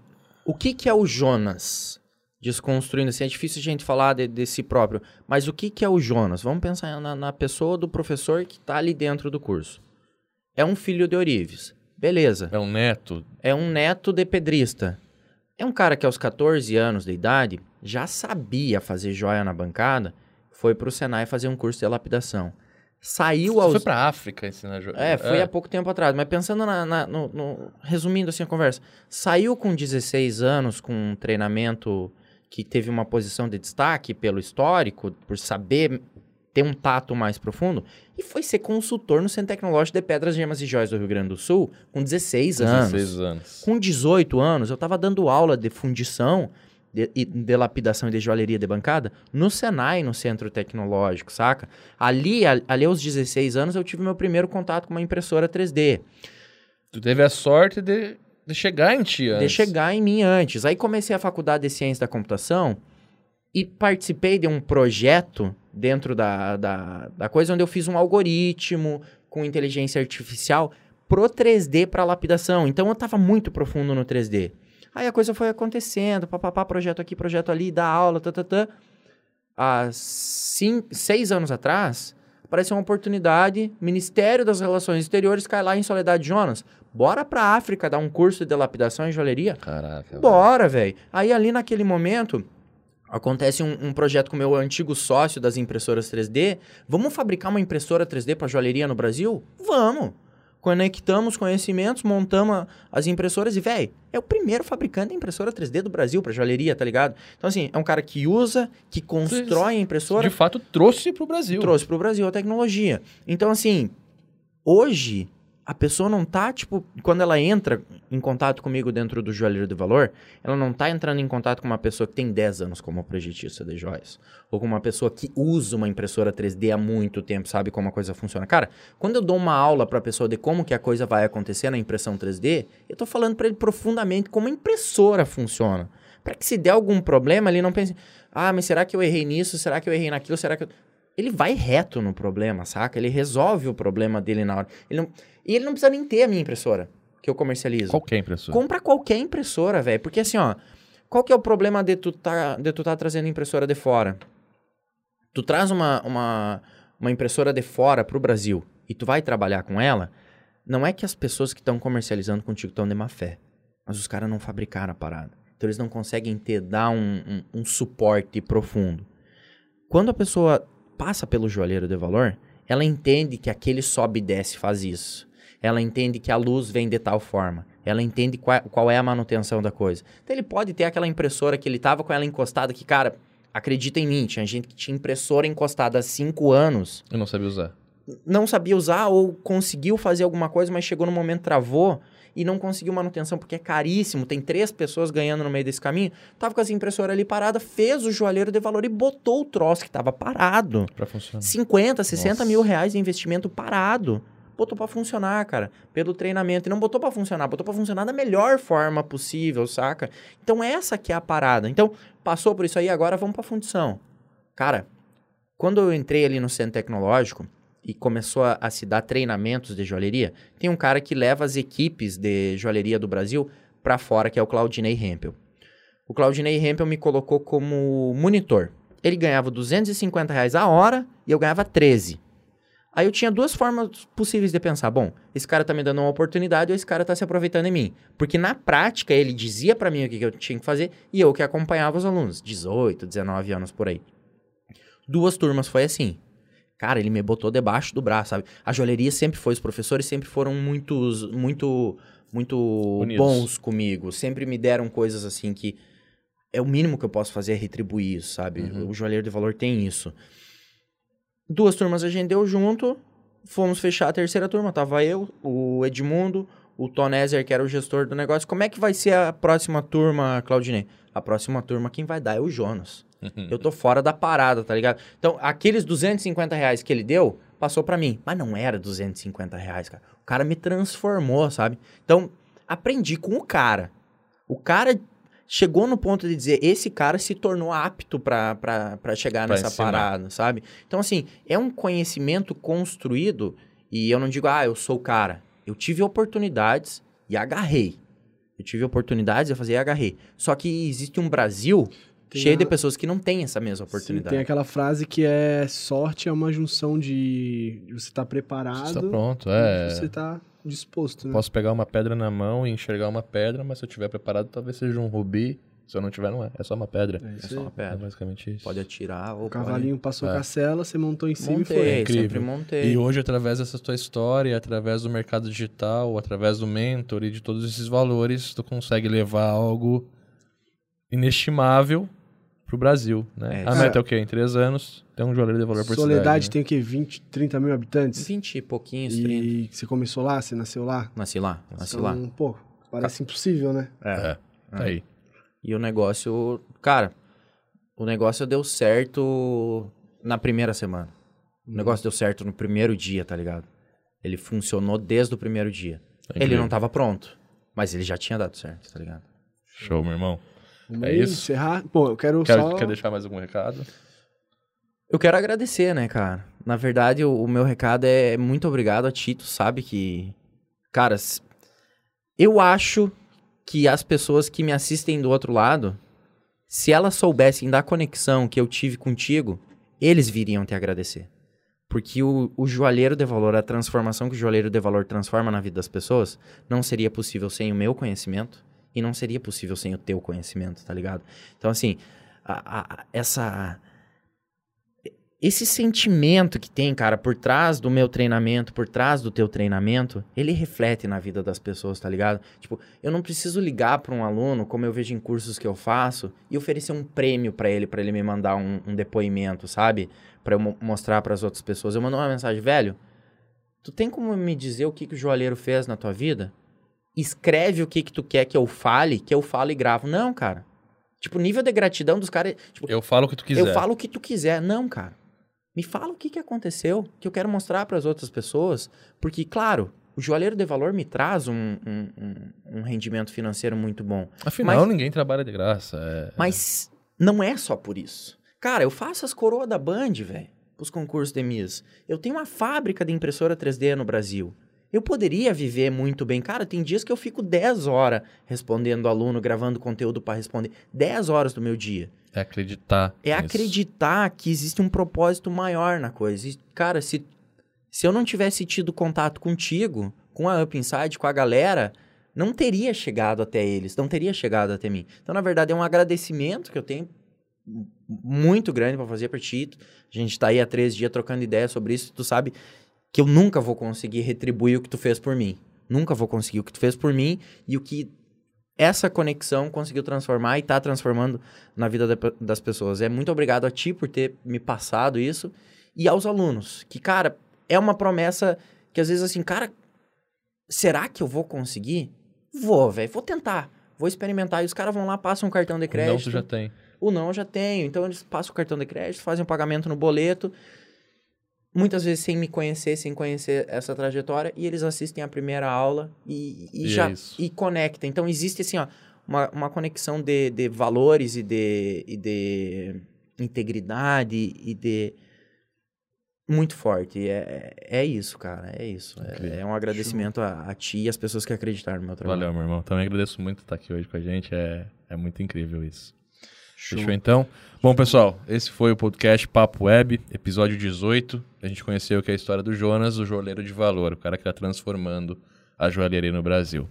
o que, que é o Jonas? Desconstruindo assim, é difícil a gente falar de, de si próprio. Mas o que, que é o Jonas? Vamos pensar na, na pessoa do professor que tá ali dentro do curso. É um filho de Orives. Beleza. É um neto. É um neto de pedrista. É um cara que aos 14 anos de idade já sabia fazer joia na bancada, foi pro Senai fazer um curso de lapidação. Saiu Você aos foi pra África ensinar joia. é, foi há pouco tempo atrás. Mas pensando na, na- no, no- Resumindo assim a conversa. Saiu com 16 anos com um treinamento que teve uma posição de destaque pelo histórico, por saber ter um tato mais profundo, e foi ser consultor no Centro Tecnológico de Pedras, Gemas e Joias do Rio Grande do Sul com 16 anos. 16 anos. Com 18 anos, eu estava dando aula de fundição, de, de lapidação e de joalheria de bancada no Senai, no Centro Tecnológico, saca? Ali, a- ali aos 16 anos, eu tive meu primeiro contato com uma impressora 3D. Tu teve a sorte de, De chegar em ti antes. de chegar em mim antes. Aí comecei a faculdade de ciência da computação e participei de um projeto dentro da, da, da coisa onde eu fiz um algoritmo com inteligência artificial pro 3D para lapidação. Então eu estava muito profundo no 3D. Aí a coisa foi acontecendo, papapá, projeto aqui, projeto ali, dá aula, tá. Há cinco, seis anos atrás, apareceu uma oportunidade, Ministério das Relações Exteriores cai lá em Soledade Jonas. Bora pra África dar um curso de lapidação e joalheria? Caraca. Bora, velho. Aí ali naquele momento acontece um, um projeto com o meu antigo sócio das impressoras 3D. Vamos fabricar uma impressora 3D para joalheria no Brasil? Vamos. Conectamos conhecimentos, montamos as impressoras e, velho, é o primeiro fabricante de impressora 3D do Brasil para joalheria, tá ligado? Então, assim, é um cara que usa, que constrói a impressora, De fato, trouxe pro Brasil. trouxe pro Brasil a tecnologia. Então, assim, hoje a pessoa não tá, tipo, quando ela entra em contato comigo dentro do joalheiro de valor, ela não tá entrando em contato com uma pessoa que tem 10 anos como projetista de joias. Ou com uma pessoa que usa uma impressora 3D há muito tempo, sabe como a coisa funciona. Cara, quando eu dou uma aula pra pessoa de como que a coisa vai acontecer na impressão 3D, eu tô falando pra ele profundamente como a impressora funciona. Pra que se der algum problema, ele não pense, ah, mas será que eu errei nisso? Será que eu errei naquilo? Será que eu ele vai reto no problema, saca? Ele resolve o problema dele na hora. Ele não... E ele não precisa nem ter a minha impressora, que eu comercializo. Qualquer impressora. Compra qualquer impressora, velho. Porque assim, ó, qual que é o problema de tu tá, de tu tá trazendo impressora de fora? Tu traz uma, uma, uma impressora de fora pro Brasil e tu vai trabalhar com ela, não é que as pessoas que estão comercializando contigo estão de má fé, mas os caras não fabricaram a parada. Então eles não conseguem ter, dar um, um, um suporte profundo. Quando a pessoa passa pelo joalheiro de valor, ela entende que aquele sobe e desce faz isso. Ela entende que a luz vem de tal forma. Ela entende qual, qual é a manutenção da coisa. Então ele pode ter aquela impressora que ele tava com ela encostada, que, cara, acredita em mim, tinha gente que tinha impressora encostada há cinco anos, Eu não sabia usar. não sabia usar ou conseguiu fazer alguma coisa, mas chegou no momento, travou e não conseguiu manutenção porque é caríssimo. Tem três pessoas ganhando no meio desse caminho. Tava com essa impressora ali parada, fez o joalheiro de valor e botou o troço que tava parado. Pra funcionar. 50, 60 Nossa. mil reais de investimento parado. Botou pra funcionar, cara, pelo treinamento. E não botou pra funcionar, botou pra funcionar da melhor forma possível, saca? Então essa que é a parada. Então, passou por isso aí, agora vamos pra fundição. Cara, quando eu entrei ali no centro tecnológico e começou a, a se dar treinamentos de joalheria, tem um cara que leva as equipes de joalheria do Brasil pra fora, que é o Claudinei Hempel. O Claudinei Hempel me colocou como monitor. Ele ganhava 250 reais a hora e eu ganhava 13. Aí eu tinha duas formas possíveis de pensar. Bom, esse cara tá me dando uma oportunidade ou esse cara tá se aproveitando de mim. Porque na prática ele dizia pra mim o que eu tinha que fazer e eu que acompanhava os alunos. 18, 19 anos por aí. Duas turmas foi assim. Cara, ele me botou debaixo do braço, sabe? A joalheria sempre foi, os professores sempre foram muitos, muito, muito Unidos. bons comigo. Sempre me deram coisas assim que é o mínimo que eu posso fazer é retribuir isso, sabe? Uhum. O joalheiro de valor tem isso. Duas turmas a gente deu junto, fomos fechar a terceira turma. Tava eu, o Edmundo, o Tonézer, que era o gestor do negócio. Como é que vai ser a próxima turma, Claudinei? A próxima turma quem vai dar é o Jonas. Eu tô fora da parada, tá ligado? Então, aqueles 250 reais que ele deu, passou pra mim. Mas não era 250 reais, cara. O cara me transformou, sabe? Então, aprendi com o cara. O cara chegou no ponto de dizer, esse cara se tornou apto pra chegar Pra nessa ensinar. parada, sabe? Então, assim, é um conhecimento construído e eu não digo, ah, eu sou o cara. Eu tive oportunidades e agarrei. Eu tive oportunidades, eu fazia e agarrei. Só que existe um Brasil Tem cheio de a- pessoas que não têm essa mesma Sim, oportunidade. tem aquela frase que é sorte é uma junção de de você estar preparado Você tá pronto, e é. você tá disposto, né? Posso pegar uma pedra na mão e enxergar uma pedra, mas se eu tiver preparado, talvez seja um rubi. Se eu não tiver, não é. É só uma pedra. É É só uma É pedra. basicamente isso. Pode atirar ou O cavalinho passou É. com a cela, você montou em pode... cima e foi. Montei, incrível. sempre montei. E hoje, através dessa tua história, através do mercado digital, através do mentor e de todos esses valores, tu consegue levar algo inestimável pro Brasil, né? É, a meta é o quê? Em três anos, tem um joalheiro de valor por Soledade cidade, né? tem o quê? 20, 30 mil habitantes? 20 e pouquinhos, 30. E você começou lá, você nasceu lá? Nasci lá, nasci então, lá. pô, parece impossível, né? É, tá aí. E o negócio, cara, o negócio deu certo na primeira semana. O negócio deu certo no primeiro dia, tá ligado? Ele funcionou desde o primeiro dia. Tá Ele não tava pronto, Mas ele já tinha dado certo, tá ligado? Show, meu irmão. Vamos É isso? encerrar? Bom, eu quero Quer, só... quer deixar mais algum recado? Eu quero agradecer, né, cara? Na verdade, o, o meu recado é muito obrigado a ti. Tu sabe que. Cara, eu acho que as pessoas que me assistem do outro lado, se elas soubessem da conexão que eu tive contigo, eles viriam te agradecer. Porque o, o joalheiro de valor, a transformação que o joalheiro de valor transforma na vida das pessoas, não seria possível sem o meu conhecimento e não seria possível sem o teu conhecimento, tá ligado? Então, assim, a- a- essa esse sentimento que tem, cara, por trás do meu treinamento, por trás do teu treinamento, ele reflete na vida das pessoas, tá ligado? Tipo, eu não preciso ligar para um aluno, como eu vejo em cursos que eu faço, e oferecer um prêmio para ele, para ele me mandar um, um depoimento, sabe? Para eu mo- mostrar para as outras pessoas. Eu mando uma mensagem, velho, tu tem como me dizer o que, que o joalheiro fez na tua vida? Escreve o que que tu quer que eu fale, que eu falo e gravo. Não, cara. Tipo, o nível de gratidão dos caras... Tipo, Eu falo o que tu quiser. eu falo o que tu quiser. Não, cara. Me fala o que, que aconteceu, que eu quero mostrar para as outras pessoas. Porque, claro, o joalheiro de valor me traz um, um, um- um rendimento financeiro muito bom. Afinal, Mas- ninguém trabalha de graça. é- Mas não é só por isso. Cara, eu faço as coroas da Band, velho, os concursos de Miss. Eu tenho uma fábrica de impressora 3D no Brasil. Eu poderia viver muito bem. Cara, tem dias que eu fico 10 horas respondendo aluno, gravando conteúdo para responder. 10 horas do meu dia. É acreditar. É nisso. acreditar que existe um propósito maior na coisa. E, cara, se, se eu não tivesse tido contato contigo, com a Up Inside, com a galera, não teria chegado até eles, não teria chegado até mim. Então, na verdade, é um agradecimento que eu tenho muito grande pra fazer pra ti. A gente tá aí há três dias trocando ideia sobre isso. Tu sabe que eu nunca vou conseguir retribuir o que tu fez por mim. Nunca vou conseguir o que tu fez por mim e o que essa conexão conseguiu transformar e tá transformando na vida da- das pessoas. É muito obrigado a ti por ter me passado isso e aos alunos, que, cara, é uma promessa que às vezes assim, cara, será que eu vou conseguir? Vou, velho, vou tentar. Vou experimentar. E os caras vão lá, passam um cartão de Não, crédito. tu já tem. O não eu já tenho. Então eles passam o cartão de crédito, fazem o pagamento no boleto. Muitas vezes sem me conhecer, sem conhecer essa trajetória, e eles assistem a primeira aula e, e E é já isso. e conectam. Então existe assim, ó, uma, uma conexão de, de valores e de, e de integridade e de muito forte. É, é isso, cara. É isso. É, é um agradecimento a, a ti e às pessoas que acreditaram no meu trabalho. Valeu, meu irmão. Também agradeço muito estar aqui hoje com a gente. É, é muito incrível isso. Fechou então? Bom, pessoal, esse foi o podcast Papo Web, episódio 18. A gente conheceu que é a história do Jonas, o joalheiro de valor, o cara que está transformando a joalheria no Brasil.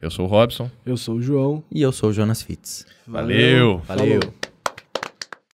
Eu sou o Robson. Eu sou o João. E eu sou o Jonas Fitz. Valeu! Valeu. Falou.